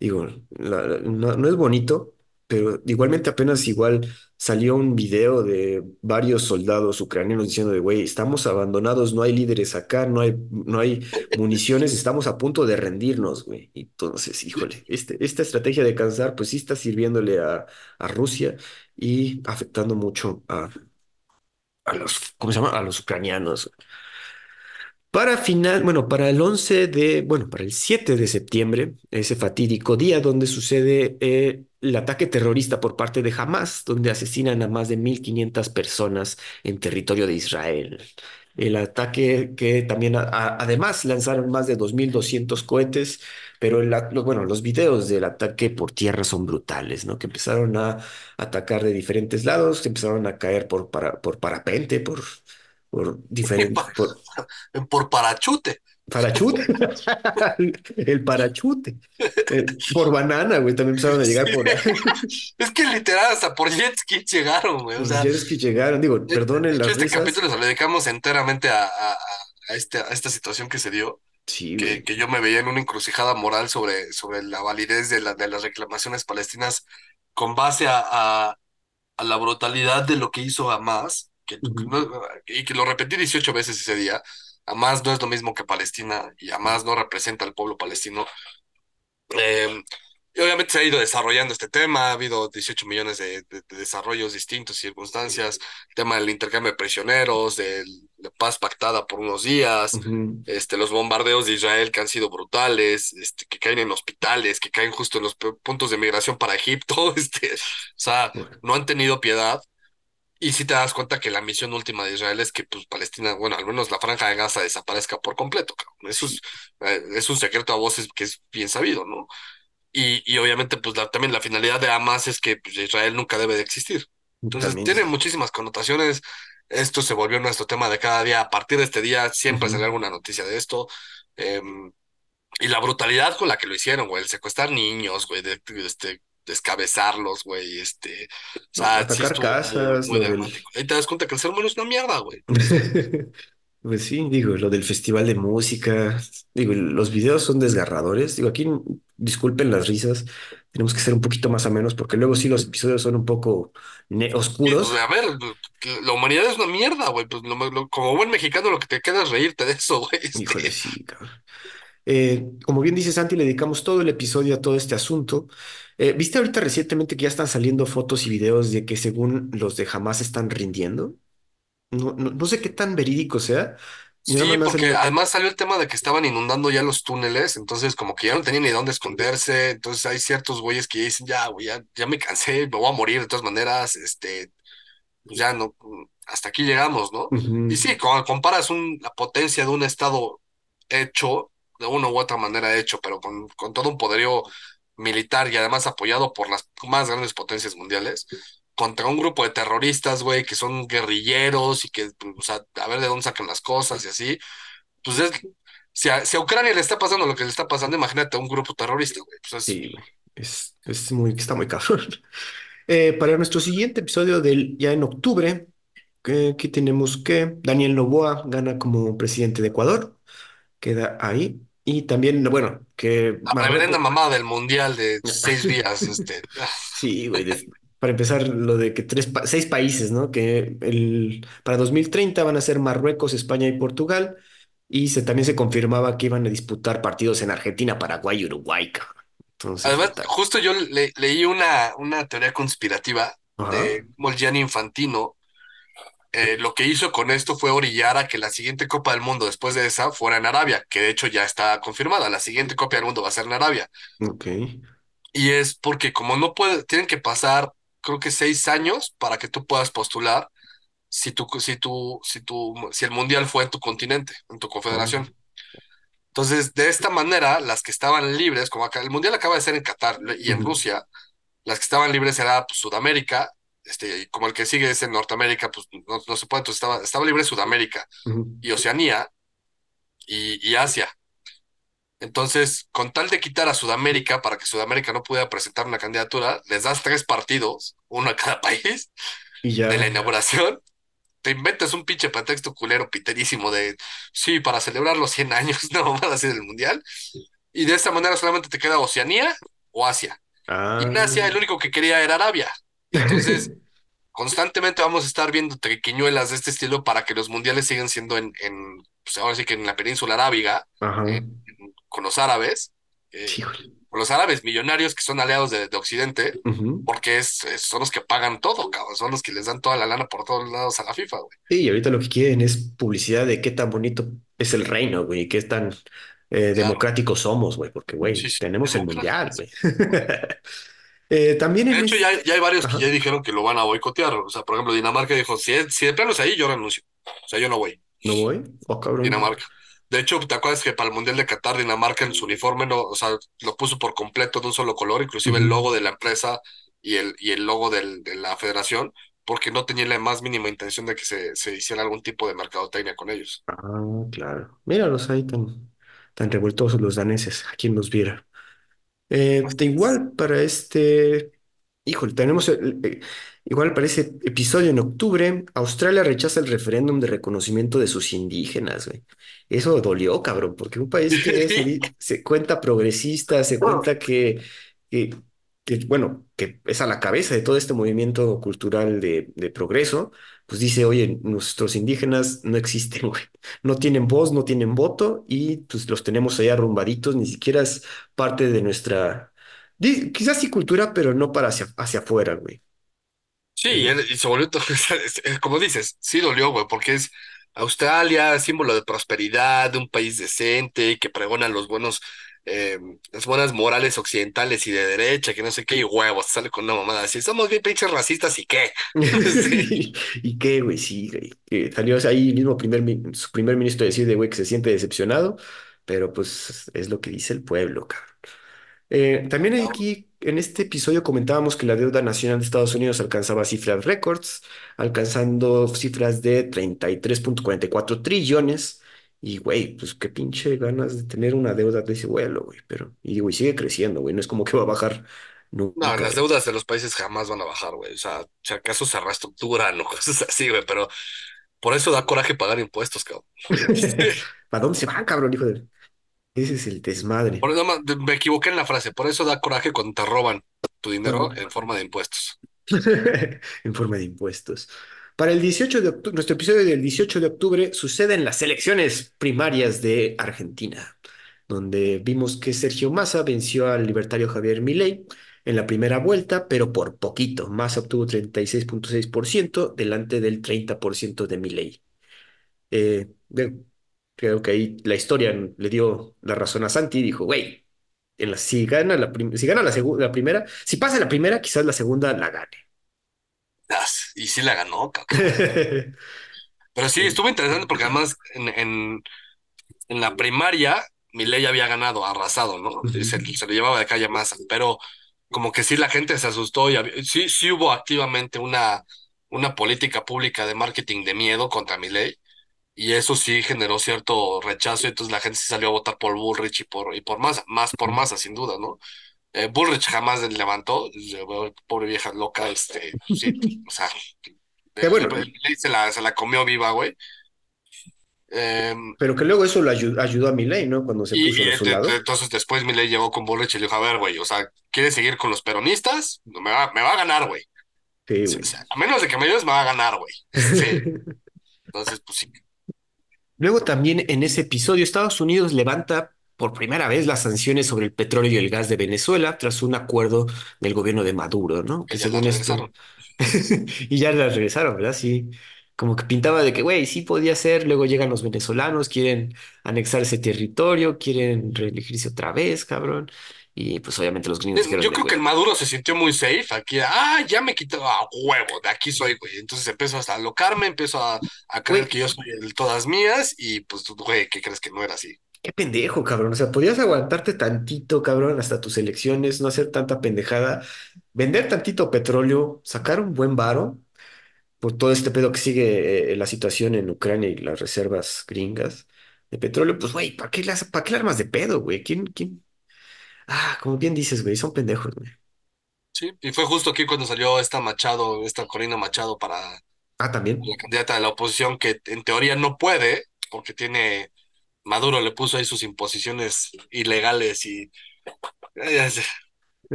Digo, la- la- no, no es bonito, pero igualmente apenas igual salió un video de varios soldados ucranianos diciendo de, güey, estamos abandonados, no hay líderes acá, no hay, no hay municiones, estamos a punto de rendirnos, güey. Entonces, híjole, este, esta estrategia de cansar, pues sí está sirviéndole a, a Rusia y afectando mucho a, a los, ¿cómo se llama? A los ucranianos. Para final, bueno, para el 11 de, bueno, para el 7 de septiembre, ese fatídico día donde sucede eh, el ataque terrorista por parte de Hamas, donde asesinan a más de 1.500 personas en territorio de Israel. El ataque que también, a- a- además, lanzaron más de 2.200 cohetes, pero el a- lo- bueno, los videos del ataque por tierra son brutales, ¿no? Que empezaron a atacar de diferentes lados, que empezaron a caer por, para, por parapente, por, por diferentes, Por parachute. Parachute. El parachute. Eh, por banana, güey. También empezaron a llegar Sí. por Es que literal hasta por jet ski llegaron, güey. O sea, jet skis llegaron. Digo, perdonen las este risas. capítulo se lo dedicamos enteramente a, a, a- este, a esta situación que se dio, Sí, que, que yo me veía en una encrucijada moral sobre, sobre la validez de, la, de las reclamaciones palestinas con base a, a, a la brutalidad de lo que hizo Hamas, que, que Ujú. no- y que lo repetí 18 veces ese día. Hamas no es lo mismo que Palestina y Hamas no representa al pueblo palestino. Eh, Y obviamente se ha ido desarrollando este tema, ha habido 18 millones de, de- de desarrollos distintos, circunstancias, el tema del intercambio de prisioneros, de la paz pactada por unos días, Ujú. este, los bombardeos de Israel que han sido brutales, este, que caen en hospitales, que caen justo en los puntos de migración para Egipto, este, o sea, no han tenido piedad. Y si te das cuenta que la misión última de Israel es que pues, Palestina, bueno, al menos la franja de Gaza desaparezca por completo, cabrón. Eso es, eh, es un secreto a voces que es bien sabido, ¿no? Y, y obviamente, pues la- también la finalidad de Hamas es que pues, Israel nunca debe de existir. Entonces, también. tiene muchísimas connotaciones. Esto se volvió nuestro tema de cada día. A partir de este día siempre sale Ujú. alguna noticia de esto. Em, y la brutalidad con la que lo hicieron, güey, el secuestrar niños, güey, de, de- este, descabezarlos, güey, este, o sea, atacar muy, casas, muy dramático. Ahí te das cuenta que el ser humano es una mierda, güey. Pues sí, digo, lo del festival de música, digo, los videos son desgarradores. Digo, aquí disculpen las risas, tenemos que ser un poquito más amenos porque luego sí los episodios son un poco pues, oscuros. a ver, la humanidad es una mierda, güey, pues lo- lo- como buen mexicano lo que te queda es reírte de eso, güey. Híjole, Este, sí, cabrón. Eh, como bien dice Santi, le dedicamos todo el episodio a todo este asunto. Eh, ¿viste ahorita recientemente que ya están saliendo fotos y videos de que según los de Hamas están rindiendo? No, no, no sé qué tan verídico sea. Sí, porque además salió el tema de que estaban inundando ya los túneles, entonces como que ya no tenían ni dónde esconderse, entonces hay ciertos güeyes que dicen, ya, güey, ya, ya me cansé, me voy a morir de todas maneras, este, pues ya no, hasta aquí llegamos, ¿no? Y sí, cuando comparas un, la potencia de un estado hecho, de una u otra manera hecho, pero con, con todo un poderío militar y además apoyado por las más grandes potencias mundiales, contra un grupo de terroristas, güey, que son guerrilleros y que, o sea, a ver de dónde sacan las cosas y así, pues es, si a, si a Ucrania le está pasando lo que le está pasando, imagínate un grupo terrorista, güey, pues es, Sí. Es, es muy, está muy cabrón. Eh, para nuestro siguiente episodio del ya en octubre, que, aquí tenemos que Daniel Noboa gana como presidente de Ecuador, queda ahí. Y también, bueno, que la reverenda Marruecos. mamada del mundial de seis días, este, ah, Sí, güey. Para empezar, lo de que tres, pa- seis países, ¿no? Que el, para 2030 van a ser Marruecos, España y Portugal. Y se, también se confirmaba que iban a disputar partidos en Argentina, Paraguay y Uruguay. Entonces, Además, justo yo le- leí una, una teoría conspirativa Ajá. de Gianni Infantino eh, lo que hizo con esto fue orillar a que la siguiente Copa del Mundo después de esa fuera en Arabia, que de hecho ya está confirmada, la siguiente Copa del Mundo va a ser en Arabia. Ok. Y es porque como no puede, tienen que pasar, creo que seis años para que tú puedas postular si tu, si tu, si tu, si el Mundial fue en tu continente, en tu confederación. Entonces, de esta manera, las que estaban libres, como acá, el Mundial acaba de ser en Qatar y en Rusia, las que estaban libres era pues, Sudamérica, este, y como el que sigue es en Norteamérica, pues no, no se puede, entonces estaba, estaba libre Sudamérica y Oceanía y, y Asia. Entonces, con tal de quitar a Sudamérica para que Sudamérica no pudiera presentar una candidatura, les das tres partidos, uno a cada país, Y de la inauguración. Te inventas un pinche pretexto culero piterísimo de, sí, para celebrar los 100 años, no, van a hacer el mundial. Y de esta manera solamente te queda Oceanía o Asia. Y Ah. en Asia el único que quería era Arabia. Entonces constantemente vamos a estar viendo triquiñuelas de este estilo para que los mundiales sigan siendo en, en pues ahora sí que en la península arábiga, eh, con los árabes, eh, con los árabes millonarios que son aliados de, de Occidente, porque es, es- son los que pagan todo, cabrón, son los que les dan toda la lana por todos lados a la FIFA, güey. Sí, y ahorita lo que quieren es publicidad de qué tan bonito es el reino, güey, y qué tan eh, Claro, democráticos somos, güey, porque, güey, sí, tenemos el mundial, güey. Eh, también De hecho, ya, ya hay varios que ya dijeron que lo van a boicotear. O sea, por ejemplo, Dinamarca dijo, si, es- si de plano es ahí, yo renuncio. O sea, yo no voy. ¿No voy? Oh, cabrón. Dinamarca. De hecho, ¿te acuerdas que para el Mundial de Qatar, Dinamarca en su uniforme, no, o sea, lo puso por completo de un solo color, inclusive el logo de la empresa y el, y el logo del- de la federación, porque no tenía la más mínima intención de que se, se hiciera algún tipo de mercadotecnia con ellos. Ah, claro. Míralos ahí tan, tan revoltosos los daneses, a quien los viera. Eh, de igual para este, híjole, tenemos el- eh, igual para ese episodio en octubre, Australia rechaza el referéndum de reconocimiento de sus indígenas, güey. Eso dolió, cabrón, porque un país que se, di- se cuenta progresista, se cuenta que, que, que, bueno, que es a la cabeza de todo este movimiento cultural de, de progreso, pues dice, oye, nuestros indígenas no existen, güey. No tienen voz, no tienen voto y pues los tenemos ahí arrumbaditos, ni siquiera es parte de nuestra, quizás sí cultura, pero no para hacia, hacia afuera, güey. Sí, y, se volvió, como dices, sí dolió, güey, porque es Australia, símbolo de prosperidad, de un país decente, que pregona los buenos, eh, las buenas morales occidentales y de derecha, que no sé qué, y huevos, sale con una mamada así, somos bien pinches racistas y qué. ¿Y qué, güey? Sí, güey. Que salió ahí mismo primer, su primer ministro decir de, güey, que se siente decepcionado, pero pues es lo que dice el pueblo, cabrón. Eh, también aquí en este episodio comentábamos que la deuda nacional de Estados Unidos alcanzaba cifras récords, alcanzando cifras de treinta y tres punto cuarenta y cuatro trillones. Y, güey, pues qué pinche ganas de tener una deuda de ese vuelo, güey. Pero, y, güey, sigue creciendo, güey. No es como que va a bajar No, nunca, las güey. deudas de los países jamás van a bajar, güey. O sea, si acaso se reestructuran o cosas así, güey, pero por eso da coraje pagar impuestos, cabrón. ¿Para dónde se van, cabrón, hijo de...? Ese es el desmadre. Por eso me equivoqué en la frase, por eso da coraje cuando te roban tu dinero en forma de impuestos. en forma de impuestos. Para el 18 de octubre, nuestro episodio del 18 de octubre suceden las elecciones primarias de Argentina, donde vimos que Sergio Massa venció al libertario Javier Milei en la primera vuelta, pero por poquito. Massa obtuvo 36.6% delante del 30% de Milei. Eh, creo que ahí la historia le dio la razón a Santi y dijo, güey, en si gana la, la primera, si pasa la primera, quizás la segunda la gane. Y sí la ganó, cabrón. Pero sí, estuvo interesante porque además en, en, en la primaria Milei había ganado, arrasado, ¿no? Se, se le llevaba de calle a Massa, pero como que sí la gente se asustó y había- sí, sí hubo activamente una, una política pública de marketing de miedo contra Milei y eso sí generó cierto rechazo y entonces la gente sí salió a votar por Bullrich y por, y por Massa, más por Massa sin duda, ¿no? Eh, Bullrich jamás levantó, eh, pobre vieja loca, este, sí, o sea, el, bueno, Milei se la, se la comió viva, güey. Em, pero que luego eso lo ayu- ayudó a Milei, ¿no? Cuando se Y, puso de su lado. entonces después Milei llegó con Bullrich y le dijo, a ver, güey, o sea, ¿quieres seguir con los peronistas? No, Me va, me va a ganar, güey. Sí, O güey. sea, a menos de que me ayudes, me va a ganar, güey. Sí. Entonces, pues sí. Luego también en ese episodio Estados Unidos levanta por primera vez las sanciones sobre el petróleo y el gas de Venezuela tras un acuerdo del gobierno de Maduro, ¿no? Que según esto... Y ya las regresaron, ¿verdad? Sí. Como que pintaba de que, güey, sí podía ser, luego llegan los venezolanos, quieren anexar ese territorio, quieren reelegirse otra vez, cabrón. Y pues obviamente los gringos Yo de, creo que el Maduro se sintió muy safe aquí. Ah, ya me quitó a huevo, de aquí soy, güey. Entonces empezó hasta a alocarme, empezó a, a creer güey, que yo soy el todas mías y pues, güey, ¿qué crees que no era así? Qué pendejo, cabrón. O sea, podías aguantarte tantito, cabrón, hasta tus elecciones, no hacer tanta pendejada, vender tantito petróleo, sacar un buen varo por todo este pedo que sigue eh, la situación en Ucrania y las reservas gringas de petróleo. Pues, güey, ¿para qué las, para qué las armas de pedo, güey? ¿Quién, quién? Ah, como bien dices, güey, son pendejos, güey. Sí, y fue justo aquí cuando salió esta Machado, esta Corina Machado para Ah, también. la candidata de la oposición que en teoría no puede porque tiene Maduro le puso ahí sus imposiciones ilegales y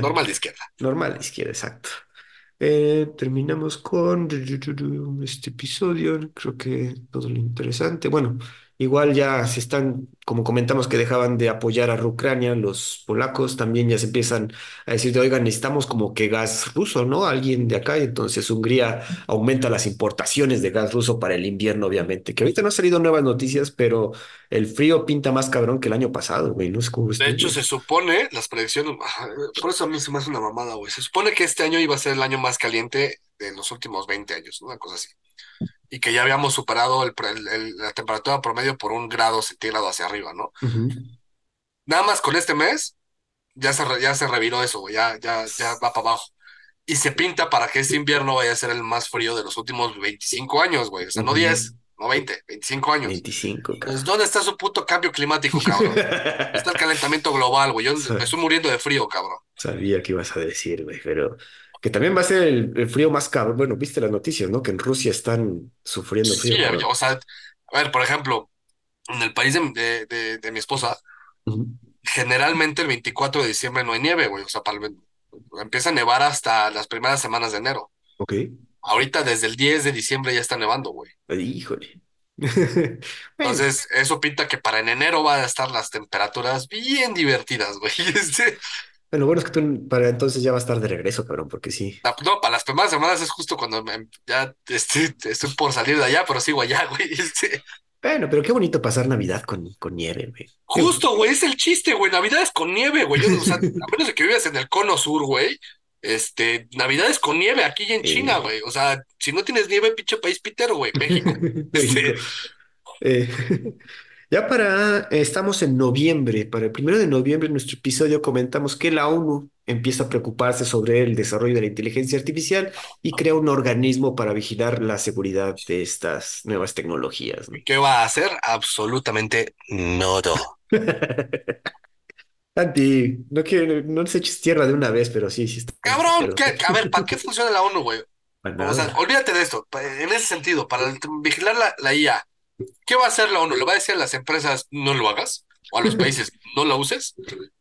normal de izquierda. Normal, izquierda, exacto. Eh, terminamos con este episodio. Creo que todo lo interesante. Bueno, igual ya se están, como comentamos, que dejaban de apoyar a Ucrania, los polacos también ya se empiezan a decir de, oigan, necesitamos como que gas ruso, ¿no? Alguien de acá. Y entonces Hungría aumenta las importaciones de gas ruso para el invierno, obviamente. Que ahorita no han salido nuevas noticias, pero el frío pinta más cabrón que el año pasado, güey. No sé cómo De tú, hecho, se supone, las predicciones, por eso a mí se me hace una mamada, güey. Se supone que este año iba a ser el año más caliente de los últimos 20 años, ¿no? una cosa así. Y que ya habíamos superado el, el- el- la temperatura promedio por un grado centígrado hacia arriba, ¿no? Ujú. Nada más con este mes, ya se, ya se reviró eso, güey, ya, ya, ya va para abajo. Y se pinta para que este invierno vaya a ser el más frío de los últimos 25 años, güey. O sea, no Ujú. 10, no 20, 25 años. 25, Entonces, cabrón. ¿dónde está su puto cambio climático, cabrón? Está el calentamiento global, güey. Yo me estoy muriendo de frío, cabrón. Sabía que ibas a decir, güey, pero que también va a ser el, el frío más cabrón. Bueno, viste las noticias, ¿no? Que en Rusia están sufriendo Sí, frío, cabrón. o sea, a ver, por ejemplo, en el país de, de, de- de mi esposa, generalmente el 24 de diciembre no hay nieve, güey. O sea, para el- empieza a nevar hasta las primeras semanas de enero. Ok. Ahorita desde el 10 de diciembre ya está nevando, güey. Ay, Híjole. Entonces, eso pinta que para en enero van a estar las temperaturas bien divertidas, güey. Este, Bueno, lo bueno es que tú para entonces ya va a estar de regreso, cabrón, porque sí. No, para las primeras semanas es justo cuando me- ya estoy, estoy por salir de allá, pero sigo allá, güey. Este, Bueno, pero qué bonito pasar Navidad con, con nieve, güey. Justo, güey, es el chiste, güey. Navidades con nieve, güey. O sea, a menos de que vivas en el cono sur, güey. Este, Navidades con nieve aquí en China, güey. O sea, si no tienes nieve, pinche país pitero, güey. México. Este. Eh, ya para, estamos en noviembre. Para el primero de noviembre, en nuestro episodio comentamos que la ONU empieza a preocuparse sobre el desarrollo de la inteligencia artificial y crea un organismo para vigilar la seguridad de estas nuevas tecnologías, ¿no? ¿qué va a hacer? Absolutamente. Santi, no quiero, no les eches tierra de una vez, pero sí, sí está Cabrón, pero ¿qué- a ver, ¿para qué funciona la ONU, güey? O sea, olvídate de esto. En ese sentido, para vigilar la, la IA, ¿qué va a hacer la ONU? ¿Le va a decir a las empresas no lo hagas? ¿O a los países no lo uses?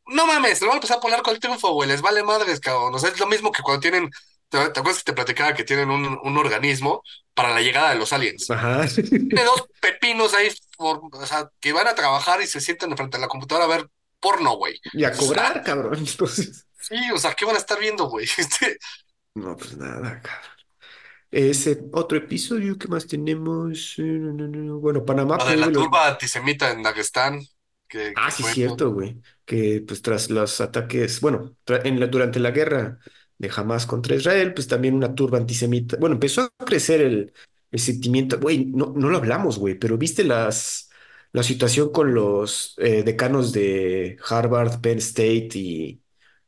No mames, le van a empezar a poner con el triunfo, güey. Les vale madres, cabrón. O sea, es lo mismo que cuando tienen. ¿Te, te acuerdas que te platicaba que tienen un, un organismo para la llegada de los aliens? Ajá. Tiene dos pepinos ahí, por- o sea, que van a trabajar y se sientan frente a la computadora a ver porno, güey. Y a cobrar, cabrón. Entonces, sí, o sea, ¿qué van a estar viendo, güey? Este, no, pues nada, cabrón. Ese otro episodio, ¿qué más tenemos? Eh, no, no, no. Bueno, Panamá lo de la turba antisemita en Dagestán, que, Ah, que sí, fue. cierto, güey. Que pues tras los ataques, bueno, en la, durante la guerra de Hamas contra Israel, pues también una turba antisemita. Bueno, empezó a crecer el, el sentimiento. Güey, no, no lo hablamos, güey, pero ¿viste las, la situación con los eh, decanos de Harvard, Penn State y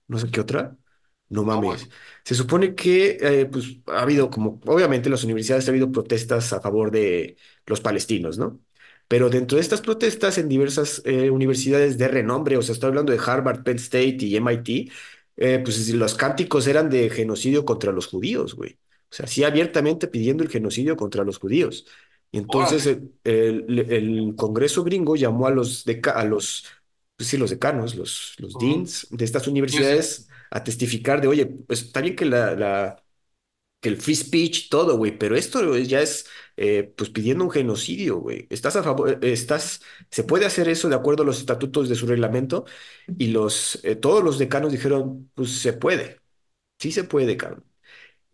no sé qué otra? No No, güey. mames. Se supone que eh, pues ha habido como, obviamente en las universidades ha habido protestas a favor de los palestinos, ¿no? Pero dentro de estas protestas en diversas eh, universidades de renombre, o sea, estoy hablando de Harvard, Penn State y MIT, eh, pues los cánticos eran de genocidio contra los judíos, güey. O sea, sí abiertamente pidiendo el genocidio contra los judíos. Y entonces Órale. el, el- el Congreso gringo llamó a los, deca- a los, pues sí, los decanos, los, los Ujú. deans de estas Sí, sí. universidades a testificar de, oye, pues está bien que la, la que el free speech, todo, güey, pero esto ya es, eh, pues pidiendo un genocidio, güey. Estás a favor, estás, se puede hacer eso de acuerdo a los estatutos de su reglamento y los, eh, todos los decanos dijeron, pues se puede, sí se puede, cabrón.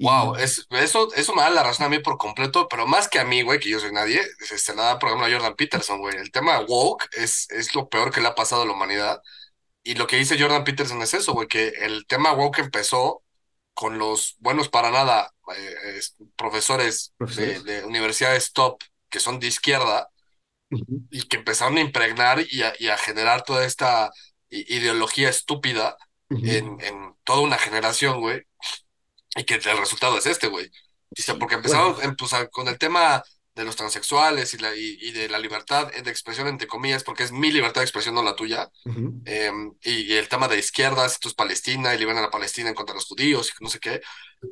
Wow, es, eso, eso me da la razón a mí por completo, pero más que a mí, güey, que yo soy nadie, se la da, por ejemplo, a Jordan Peterson, güey. El tema woke es, es lo peor que le ha pasado a la humanidad. Y lo que dice Jordan Peterson es eso, güey, que el tema woke empezó con los buenos para nada eh, es- profesores de, universidades top que son de izquierda y que empezaron a impregnar y a, y a generar toda esta ideología estúpida en, en toda una generación, güey, y que el resultado es este, güey. Dice, porque bueno. empezaron em, pues, a- con el tema de los transexuales y, la, y, y de la libertad de expresión, entre comillas, porque es mi libertad de expresión, no la tuya eh, y, y el tema de izquierdas, esto es Palestina, y liberan a Palestina en contra de los judíos, y no sé qué.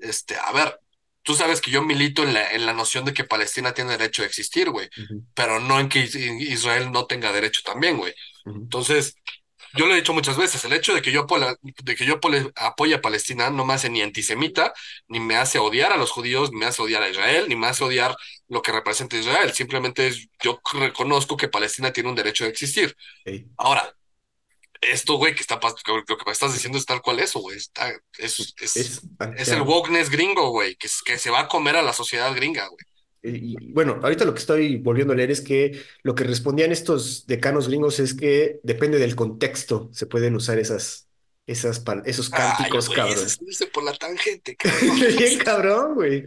Este, a ver, tú sabes que yo milito en la, en la noción de que Palestina tiene derecho a existir, güey, pero no en que Is- Israel no tenga derecho también, güey. Entonces, yo lo he dicho muchas veces, el hecho de que yo, apoya, de que yo apoye a Palestina no me hace ni antisemita, ni me hace odiar a los judíos, ni me hace odiar a Israel, ni me hace odiar lo que representa Israel. Simplemente es, yo reconozco que Palestina tiene un derecho a existir. Ahora, esto, güey, que está lo que me estás diciendo es tal cual eso, güey. Está, es, es, Es, es el wokeness gringo, güey, que, que se va a comer a la sociedad gringa, güey. Y, y, bueno, ahorita lo que estoy volviendo a leer es que lo que respondían estos decanos gringos es que depende del contexto, se pueden usar esas, esas, esos Ay, cánticos, güey, ese cabrón. por la tangente, cabrón. Bien cabrón, güey.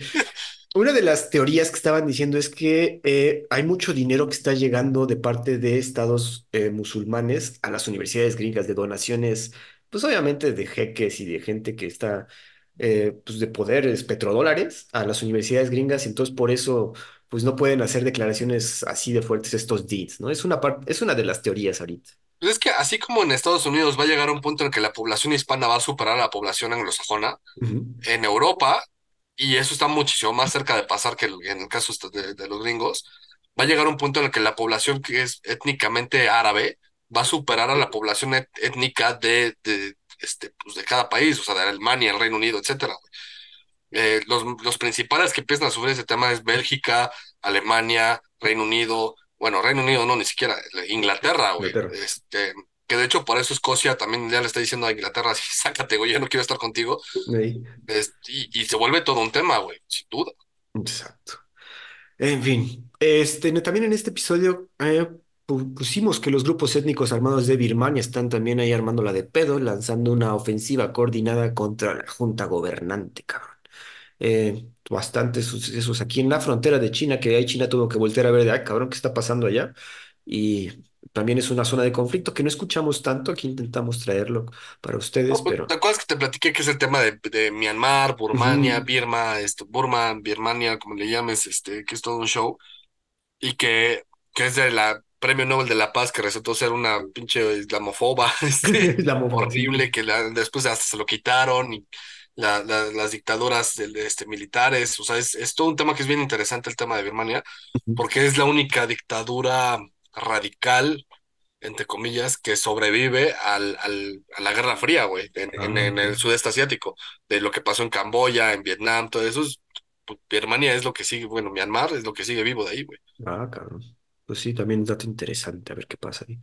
Una de las teorías que estaban diciendo es que eh, hay mucho dinero que está llegando de parte de estados eh, musulmanes a las universidades gringas de donaciones, pues obviamente de jeques y de gente que está eh, pues de poderes, petrodólares a las universidades gringas, y entonces por eso pues no pueden hacer declaraciones así de fuertes estos deeds, ¿no? Es una parte, es una de las teorías ahorita. Pues es que así como en Estados Unidos va a llegar un punto en que la población hispana va a superar a la población anglosajona, en Europa, y eso está muchísimo más cerca de pasar que en el caso este de, de los gringos, va a llegar un punto en el que la población que es étnicamente árabe va a superar a la población et- étnica de, de, este, pues de cada país, o sea, de Alemania, el Reino Unido, etcétera. Eh, los, los principales que empiezan a sufrir ese tema es Bélgica, Alemania, Reino Unido, bueno, Reino Unido no, ni siquiera, Inglaterra, güey. Inglaterra. Este, que de hecho por eso Escocia también ya le está diciendo a Inglaterra, así, sácate, güey, ya no quiero estar contigo, Ahí. Es- y, y se vuelve todo un tema, güey, sin duda. Exacto. En fin, este, también en este episodio eh, pusimos que los grupos étnicos armados de Birmania están también ahí armando la de pedo, lanzando una ofensiva coordinada contra la junta gobernante, cabrón. Eh, bastantes sucesos aquí en la frontera de China, que ahí China tuvo que voltear a ver de, ay, cabrón, ¿qué está pasando allá? Y también es una zona de conflicto que no escuchamos tanto, aquí intentamos traerlo para ustedes, No, pero... ¿te acuerdas que te platiqué que es el tema de, de Myanmar, Burmania, Ujú. Birma, este, Burma, Birmania, como le llames, este, que es todo un show, y que, que es de la Premio Nobel de la Paz, que resultó ser una pinche islamofoba, este, horrible, que la- después hasta se lo quitaron, y la- la- las dictaduras del- este, militares, o sea, es, es todo un tema que es bien interesante el tema de Birmania, porque es la única dictadura radical entre comillas, que sobrevive al, al- a la Guerra Fría, güey, en, Ah, en- el sudeste asiático, de lo que pasó en Camboya, en Vietnam, todo eso. es- pues, Birmania es lo que sigue, bueno, Myanmar es lo que sigue vivo de ahí, güey. Ah, cabrón. Pues sí, también un dato interesante, a ver qué pasa ahí.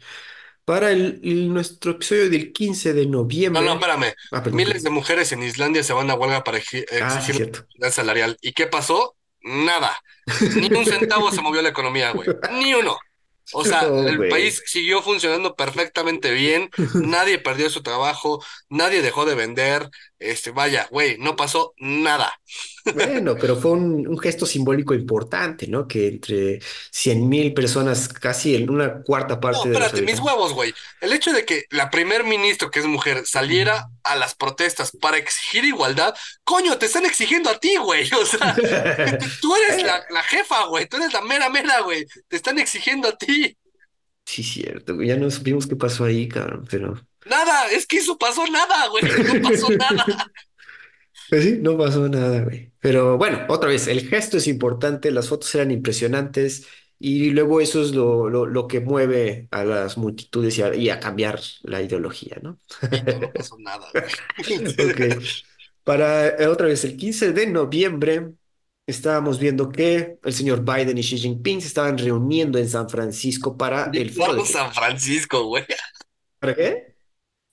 Para el, el- nuestro episodio del 15 de No, no, noviembre. espérame. Ah, perdón, Miles de mujeres en Islandia se van a huelga para exi- Ah, sí, exigir cierto. la salarial. ¿Y qué pasó? Nada. Ni un centavo se movió la economía, güey. Ni uno. O sea, el güey. país siguió funcionando perfectamente bien, nadie perdió su trabajo, nadie dejó de vender, este, vaya, güey, no pasó nada. Bueno, pero fue un, un gesto simbólico importante, ¿no? Que entre cien mil personas, casi en una cuarta No, parte de los espérate, mis huevos, güey. El hecho de que la primer ministro, que es mujer, saliera a las protestas para exigir igualdad, coño, te están exigiendo a ti, güey. O sea, tú eres la, la jefa, güey, tú eres la mera mera, güey. Te están exigiendo a ti. Sí, cierto, Ya no supimos qué pasó ahí, cabrón, pero... Nada, es que eso pasó nada, güey, no pasó nada. Pues sí, no pasó nada, güey. Pero bueno, otra vez, el gesto es importante, las fotos eran impresionantes y luego eso es lo, lo, lo que mueve a las multitudes y a, y a cambiar la ideología, ¿no? No pasó nada, güey. Ok. Para eh, otra vez, el 15 de noviembre estábamos viendo que el señor Biden y Xi Jinping se estaban reuniendo en San Francisco para el foro San Francisco, güey. ¿Para qué?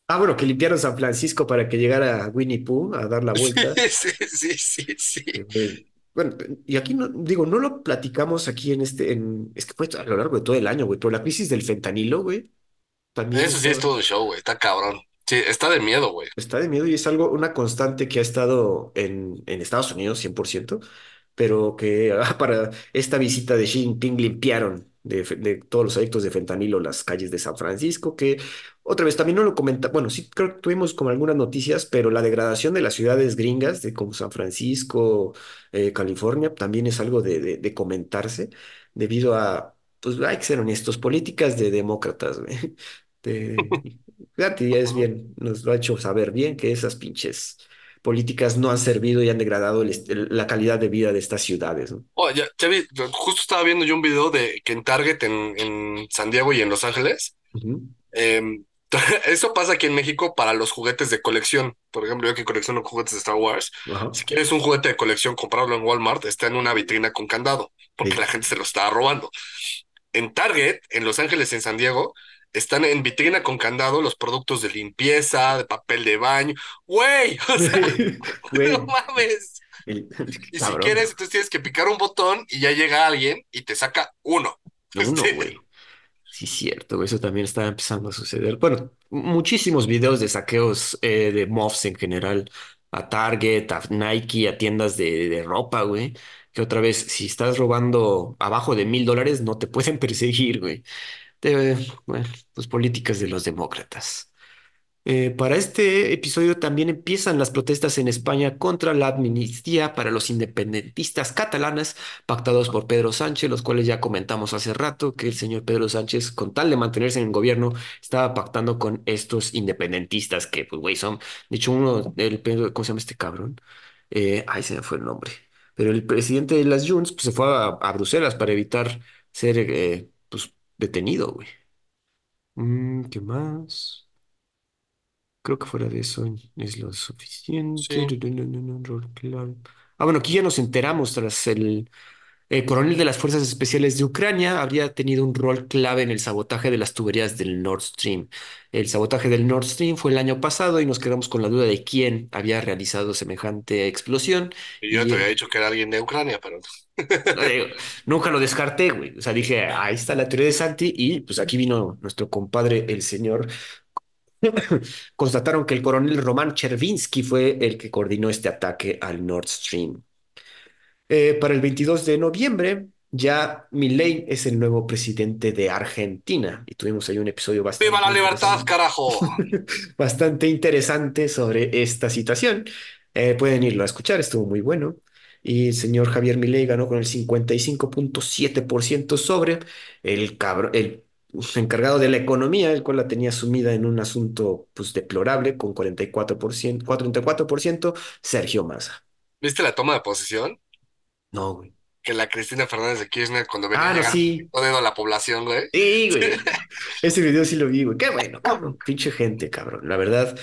Ah, bueno, que limpiaron San Francisco para que llegara Winnie Pooh a dar la vuelta. sí, sí, sí, sí. Eh. Bueno, y aquí no, digo, no lo platicamos aquí en este, en, es que fue a lo largo de todo el año, güey, pero la crisis del fentanilo, güey, también Eso sí es todo un show, güey. Está cabrón. Sí, está de miedo, güey. está de miedo y es algo, una constante que ha estado en, en Estados Unidos 100%, pero que ah, para esta visita de Xi Jinping limpiaron de, de todos los adictos de fentanilo las calles de San Francisco, que otra vez también no lo comenta, bueno, sí creo que tuvimos como algunas noticias, pero la degradación de las ciudades gringas, de como San Francisco, eh, California, también es algo de, de, de comentarse, debido a, pues hay que ser honestos, políticas de demócratas, Gatti ya es bien, nos lo ha hecho saber bien que esas pinches políticas no han servido y han degradado el est- el- la calidad de vida de estas ciudades, ¿no? Oh, ya, ya vi, justo estaba viendo yo un video de que en Target en, en San Diego y en Los Ángeles, em, eso pasa aquí en México para los juguetes de colección. Por ejemplo, yo que colecciono juguetes de Star Wars, Ajá. si quieres un juguete de colección, comprarlo en Walmart, está en una vitrina con candado, porque la gente se lo está robando. En Target, en Los Ángeles, en San Diego, están en vitrina con candado los productos de limpieza, de papel de baño. Güey, o sea, no Güey, mames. el- Y si quieres, entonces tienes que picar un botón y ya llega alguien y te saca uno. Uno, Este, güey. Sí, cierto, eso también está empezando a suceder. Bueno, muchísimos videos de saqueos eh, de mobs en general, a Target, a Nike, a tiendas de, de ropa, güey. Que otra vez, si estás robando abajo de mil dólares, no te pueden perseguir, güey. Te- bueno, pues políticas de los demócratas. Eh, para este episodio también empiezan las protestas en España contra la amnistía para los independentistas catalanas pactados por Pedro Sánchez, los cuales ya comentamos hace rato que el señor Pedro Sánchez, con tal de mantenerse en el gobierno, estaba pactando con estos independentistas que, pues, güey, son, de hecho, uno, el, ¿cómo se llama este cabrón? Eh, ay, se me fue el nombre. Pero el presidente de las Junts, pues, se fue a, Bruselas para evitar ser, eh, detenido, güey. Mm, ¿qué más? Creo que fuera de eso es lo suficiente. sí. Rol clave. Ah, bueno, aquí ya nos enteramos tras el, El coronel de las Fuerzas Especiales de Ucrania habría tenido un rol clave en el sabotaje de las tuberías del Nord Stream. El sabotaje del Nord Stream fue el año pasado y nos quedamos con la duda de quién había realizado semejante explosión. Y yo te había dicho que era alguien de Ucrania, pero eh, nunca lo descarté, güey. O sea, dije, ahí está la teoría de Santi y pues aquí vino nuestro compadre, el señor. Constataron que el coronel Roman Chervinsky fue el que coordinó este ataque al Nord Stream. Eh, para el 22 de noviembre, ya Milei es el nuevo presidente de Argentina y tuvimos ahí un episodio ¡Viva bastante la libertad, carajo! bastante interesante sobre esta situación. Eh, pueden irlo a escuchar, estuvo muy bueno. Y el señor Javier Milei ganó con el 55.7% sobre el cabro, el encargado de la economía, el cual la tenía sumida en un asunto pues deplorable con 44%, 44%, Sergio Massa. ¿Viste la toma de posesión? No, güey. Que la Cristina Fernández de Kirchner cuando venía Ah, no, sí. a la población, güey. Sí, güey. Ese video sí lo vi, güey. Qué bueno, cabrón. Pinche gente, cabrón. La verdad.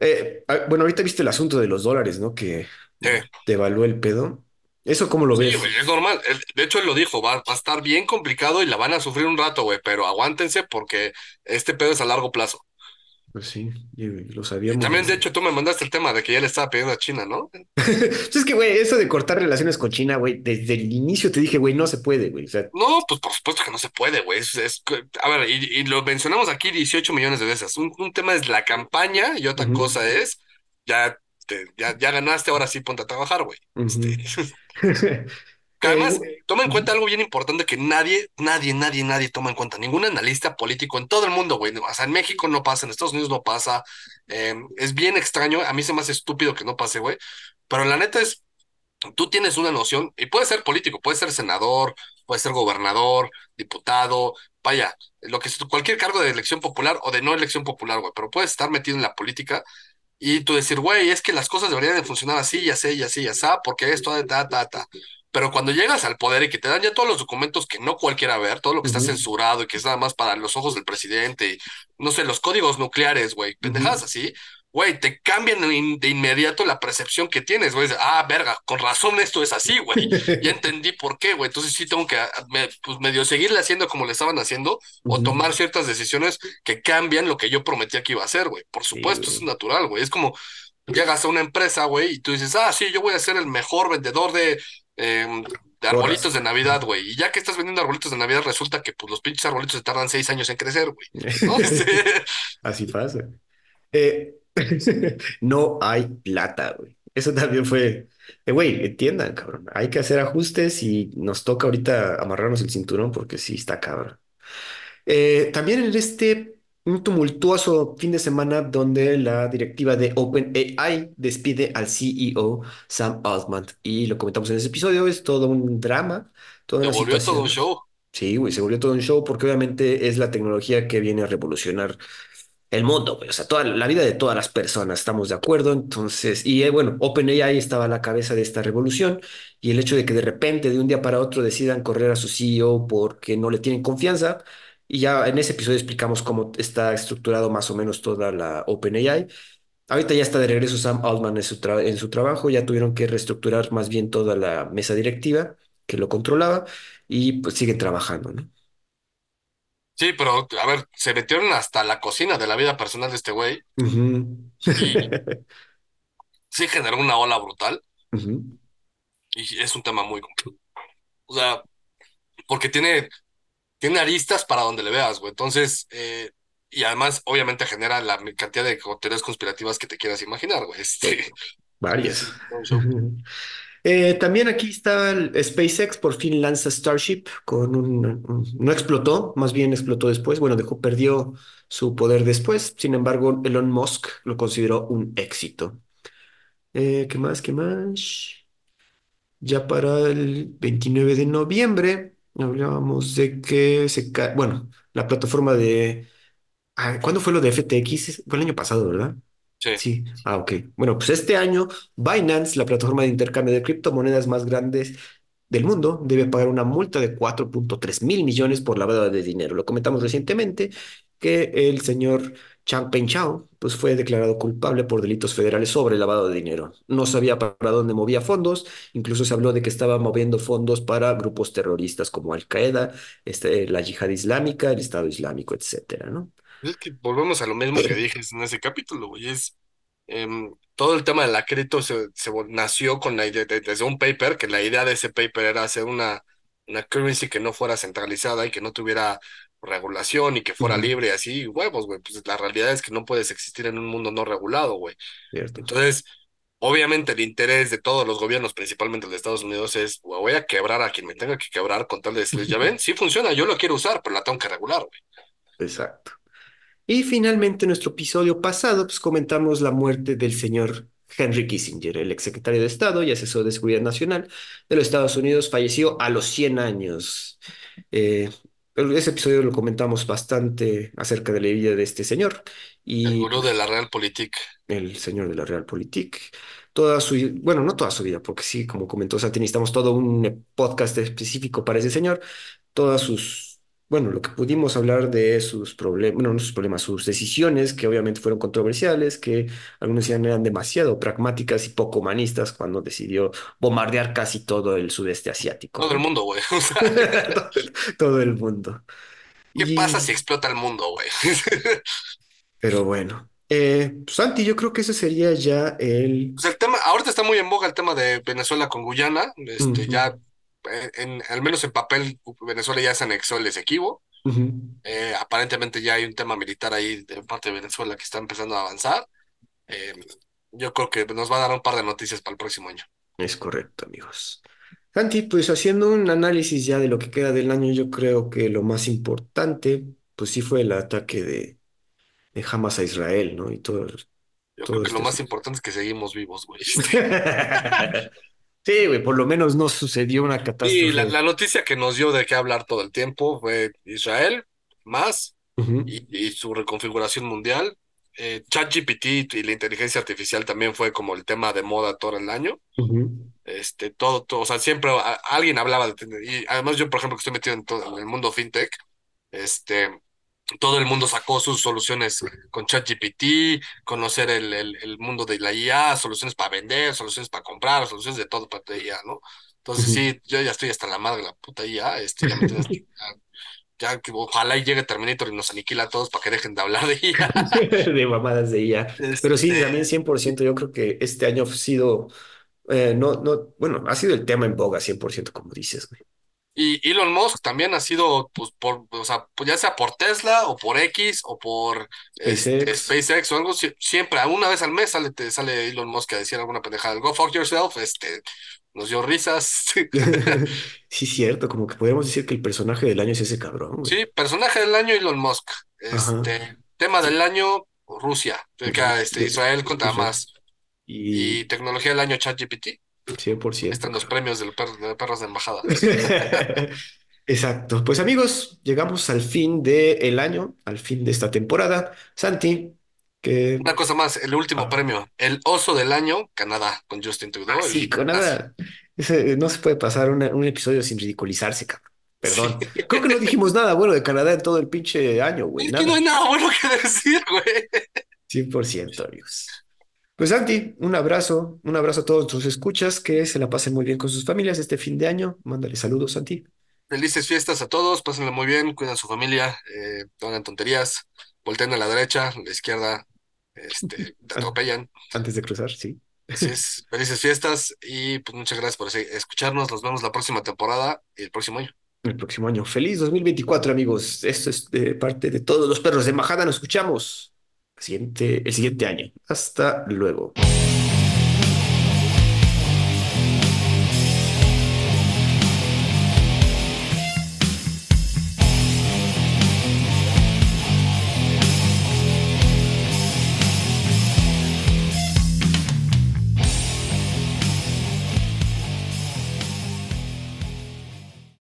Eh, ah, bueno, ahorita viste el asunto de los dólares, ¿no? Que Sí, devaluó el pedo. ¿Eso cómo lo sí, güey, ves? es normal. De hecho, él lo dijo, va, va a estar bien complicado y la van a sufrir un rato, güey, pero aguántense porque este pedo es a largo plazo. Pues sí, lo Y sabíamos también, de hecho, tú me mandaste el tema de que ya le estaba pidiendo a China, ¿no? Pues es que, güey, eso de cortar relaciones con China, güey, desde el inicio te dije, güey, no se puede, güey. O sea, No, pues por supuesto que no se puede, güey. Es, es a ver, y, y lo mencionamos aquí 18 millones de veces. Un, un tema es la campaña y otra cosa es, ya, te- ya, ya ganaste, ahora sí ponte a trabajar, güey. Este, ujú. que además, toma en cuenta algo bien importante que nadie, nadie, nadie, nadie toma en cuenta. Ningún analista político en todo el mundo, güey. O sea, en México no pasa, en Estados Unidos no pasa. eh, es bien extraño. A mí se me hace estúpido que no pase, güey. Pero la neta es tú tienes una noción, y puede ser político, puede ser senador, puede ser gobernador, diputado, vaya, lo que es cualquier cargo de elección popular o de no elección popular, güey, pero puedes estar metido en la política y tú decir, güey, es que las cosas deberían de funcionar así, ya sé, ya sé, ya sé, porque esto, ta, ta, ta. Pero cuando llegas al poder y que te dan ya todos los documentos que no cualquiera ver, todo lo que está censurado y que es nada más para los ojos del presidente, y, no sé, los códigos nucleares, güey, pendejadas ujú. así, güey, te cambian de in- de inmediato la percepción que tienes, güey. Ah, verga, con razón esto es así, güey. Ya entendí por qué, güey. Entonces sí tengo que, ah, me- pues medio seguirle haciendo como le estaban haciendo o Ujú. tomar ciertas decisiones que cambian lo que yo prometía que iba a hacer, güey. Por Sí, supuesto, eso es natural, güey. Es como llegas a una empresa, güey, y tú dices, ah, sí, yo voy a ser el mejor vendedor de, em, de arbolitos de Navidad, güey. Y ya que estás vendiendo arbolitos de Navidad, resulta que pues los pinches arbolitos se tardan seis años en crecer, güey. ¿No? Así pasa. Eh, no hay plata, güey. Eso también fue, eh, güey, entiendan, cabrón. Hay que hacer ajustes y nos toca ahorita amarrarnos el cinturón porque sí está cabrón. Eh, también en este un tumultuoso fin de semana donde la directiva de OpenAI despide al CEO Sam Altman y lo comentamos en ese episodio, es todo un drama, toda se una volvió todo un situación. show. Sí, güey, se volvió todo un show porque obviamente es la tecnología que viene a revolucionar el mundo, güey. O sea, toda la vida de todas las personas, estamos de acuerdo. Entonces, y eh, bueno, OpenAI estaba a la cabeza de esta revolución y el hecho de que de repente, de un día para otro, decidan correr a su CEO porque no le tienen confianza. Y ya en ese episodio explicamos cómo está estructurado más o menos toda la OpenAI. Ahorita ya está de regreso Sam Altman en su, tra- en su trabajo, ya tuvieron que reestructurar más bien toda la mesa directiva que lo controlaba y pues siguen trabajando, ¿no? Sí, pero a ver, se metieron hasta la cocina de la vida personal de este güey y sí generó una ola brutal y es un tema muy complejo. O sea, porque tiene, tiene aristas para donde le veas, güey. Entonces, eh, y además, obviamente genera la cantidad de teorías conspirativas que te quieras imaginar, güey. Este, es varias. Eh, también aquí está el SpaceX, por fin lanza Starship con un, un- no explotó, más bien explotó después, bueno, dejó, perdió su poder después, sin embargo, Elon Musk lo consideró un éxito. Eh, ¿qué más? ¿Qué más? Ya para el 29 de noviembre hablábamos de que se cae, bueno, la plataforma de, ah, ¿cuándo fue lo de FTX? Fue el año pasado, ¿verdad? Sí. Sí, ah, ok. Bueno, pues este año Binance, la plataforma de intercambio de criptomonedas más grandes del mundo, debe pagar una multa de cuatro punto tres mil millones por lavado de dinero. Lo comentamos recientemente que el señor Chang Peng-chao pues fue declarado culpable por delitos federales sobre lavado de dinero. No sabía para dónde movía fondos, incluso se habló de que estaba moviendo fondos para grupos terroristas como Al-Qaeda, este, la Yihad Islámica, el Estado Islámico, etcétera, ¿no? Es que volvemos a lo mismo que dije en ese capítulo, güey. Es em, todo el tema del acredito se, se nació con la idea de- desde un paper, que la idea de ese paper era hacer una, una currency que no fuera centralizada y que no tuviera regulación y que fuera libre, así, huevos, güey. Pues la realidad es que no puedes existir en un mundo no regulado, güey. Cierto. Entonces, obviamente el interés de todos los gobiernos, principalmente el de Estados Unidos, es "Güey, voy a quebrar a quien me tenga que quebrar con tal de decirles, ya ven, sí funciona, yo lo quiero usar, pero la tengo que regular, güey. Exacto. Y finalmente, en nuestro episodio pasado, pues comentamos la muerte del señor Henry Kissinger, el exsecretario de Estado y asesor de Seguridad Nacional de los Estados Unidos, falleció a los 100 años. Eh, ese episodio lo comentamos bastante acerca de la vida de este señor El y gurú de la Realpolitik. el señor de la Realpolitik. Toda su, bueno, no toda su vida, porque sí, como comentó Santi, necesitamos todo un podcast específico para ese señor, todas sus, bueno, lo que pudimos hablar de sus problemas, bueno, no sus problemas, sus decisiones, que obviamente fueron controversiales, que algunos decían eran demasiado pragmáticas y poco humanistas cuando decidió bombardear casi todo el sudeste asiático, Todo el mundo, güey. O sea, Todo el, todo el mundo. ¿qué Y, pasa si explota el mundo, güey? pero bueno, eh, Santi, yo creo que ese sería ya el... Pues el tema, ahorita está muy en boga el tema de Venezuela con Guyana. Este, ya, en, al menos en papel, Venezuela ya se anexó el Esequibo. Eh, aparentemente ya hay un tema militar ahí de parte de Venezuela que está empezando a avanzar. Eh, yo creo que nos va a dar un par de noticias para el próximo año. Es correcto, amigos. Santi, pues haciendo un análisis ya de lo que queda del año, yo creo que lo más importante, pues sí fue el ataque de, de Hamas a Israel, ¿no? Y todo, Yo creo que lo este más importante es que seguimos vivos, güey. Sí, güey, por lo menos no sucedió una Y la, catástrofe. la noticia que nos dio de qué hablar todo el tiempo fue Israel, más y, y su reconfiguración mundial. Eh, ChatGPT y la inteligencia artificial también fue como el tema de moda todo el año. Este, todo, todo, o sea, siempre a- alguien hablaba de, y además yo, por ejemplo, que estoy metido en todo en el mundo fintech, este, todo el mundo sacó sus soluciones con ChatGPT, conocer el, el, el mundo de la IA, soluciones para vender, soluciones para comprar, soluciones de todo para la IA, ¿no? Entonces sí, yo ya estoy hasta la madre de la puta IA, este, ya me tienes, ya, ya que ojalá y llegue Terminator y nos aniquila a todos para que dejen de hablar de IA. De mamadas de IA. Pero sí, Este, también 100%, yo creo que este año ha sido, eh, no, no, bueno, ha sido el tema en boga 100%, como dices, güey. Y Elon Musk también ha sido, pues, por, o sea, pues, ya sea por Tesla o por X o por este, SpaceX. O algo, sie- siempre, una vez al mes sale, te sale Elon Musk a decir alguna pendejada, go fuck yourself, este, nos dio risas. Sí, cierto, como que podríamos decir que el personaje del año es ese cabrón, güey. Sí, personaje del año Elon Musk. Ajá. Este, tema del año Rusia, que, este, Israel contra más. Y Y tecnología del año ChatGPT. Ahí 100%, están los premios del de perros de embajada. Exacto. Pues amigos, llegamos al fin del año, al fin de esta temporada. Santi, que... Una cosa más, el último Ah, premio, el oso del año, Canadá, con Justin ah, Trudeau, el sí, nada. ese- no se puede pasar una- un episodio sin ridiculizarse, cabrón. Sí. Perdón. Creo que no dijimos nada bueno de Canadá en todo el pinche año, güey. Es que no hay Nada. nada bueno que decir, güey. 100%, amigos. Pues Santi, un abrazo, un abrazo a todos tus escuchas, que se la pasen muy bien con sus familias este fin de año. Mándale saludos, Santi. Felices fiestas a todos, pásenla muy bien, cuidan su familia, eh, no hagan tonterías, volteen a la derecha, a la izquierda, este, te An- atropellan. Antes de cruzar, sí. Así es, felices fiestas y pues muchas gracias por escucharnos. Nos vemos la próxima temporada y el próximo año. El próximo año. Feliz 2024, amigos. Esto es de parte de todos los perros de Majada. Nos escuchamos siguiente, el siguiente año. Hasta luego.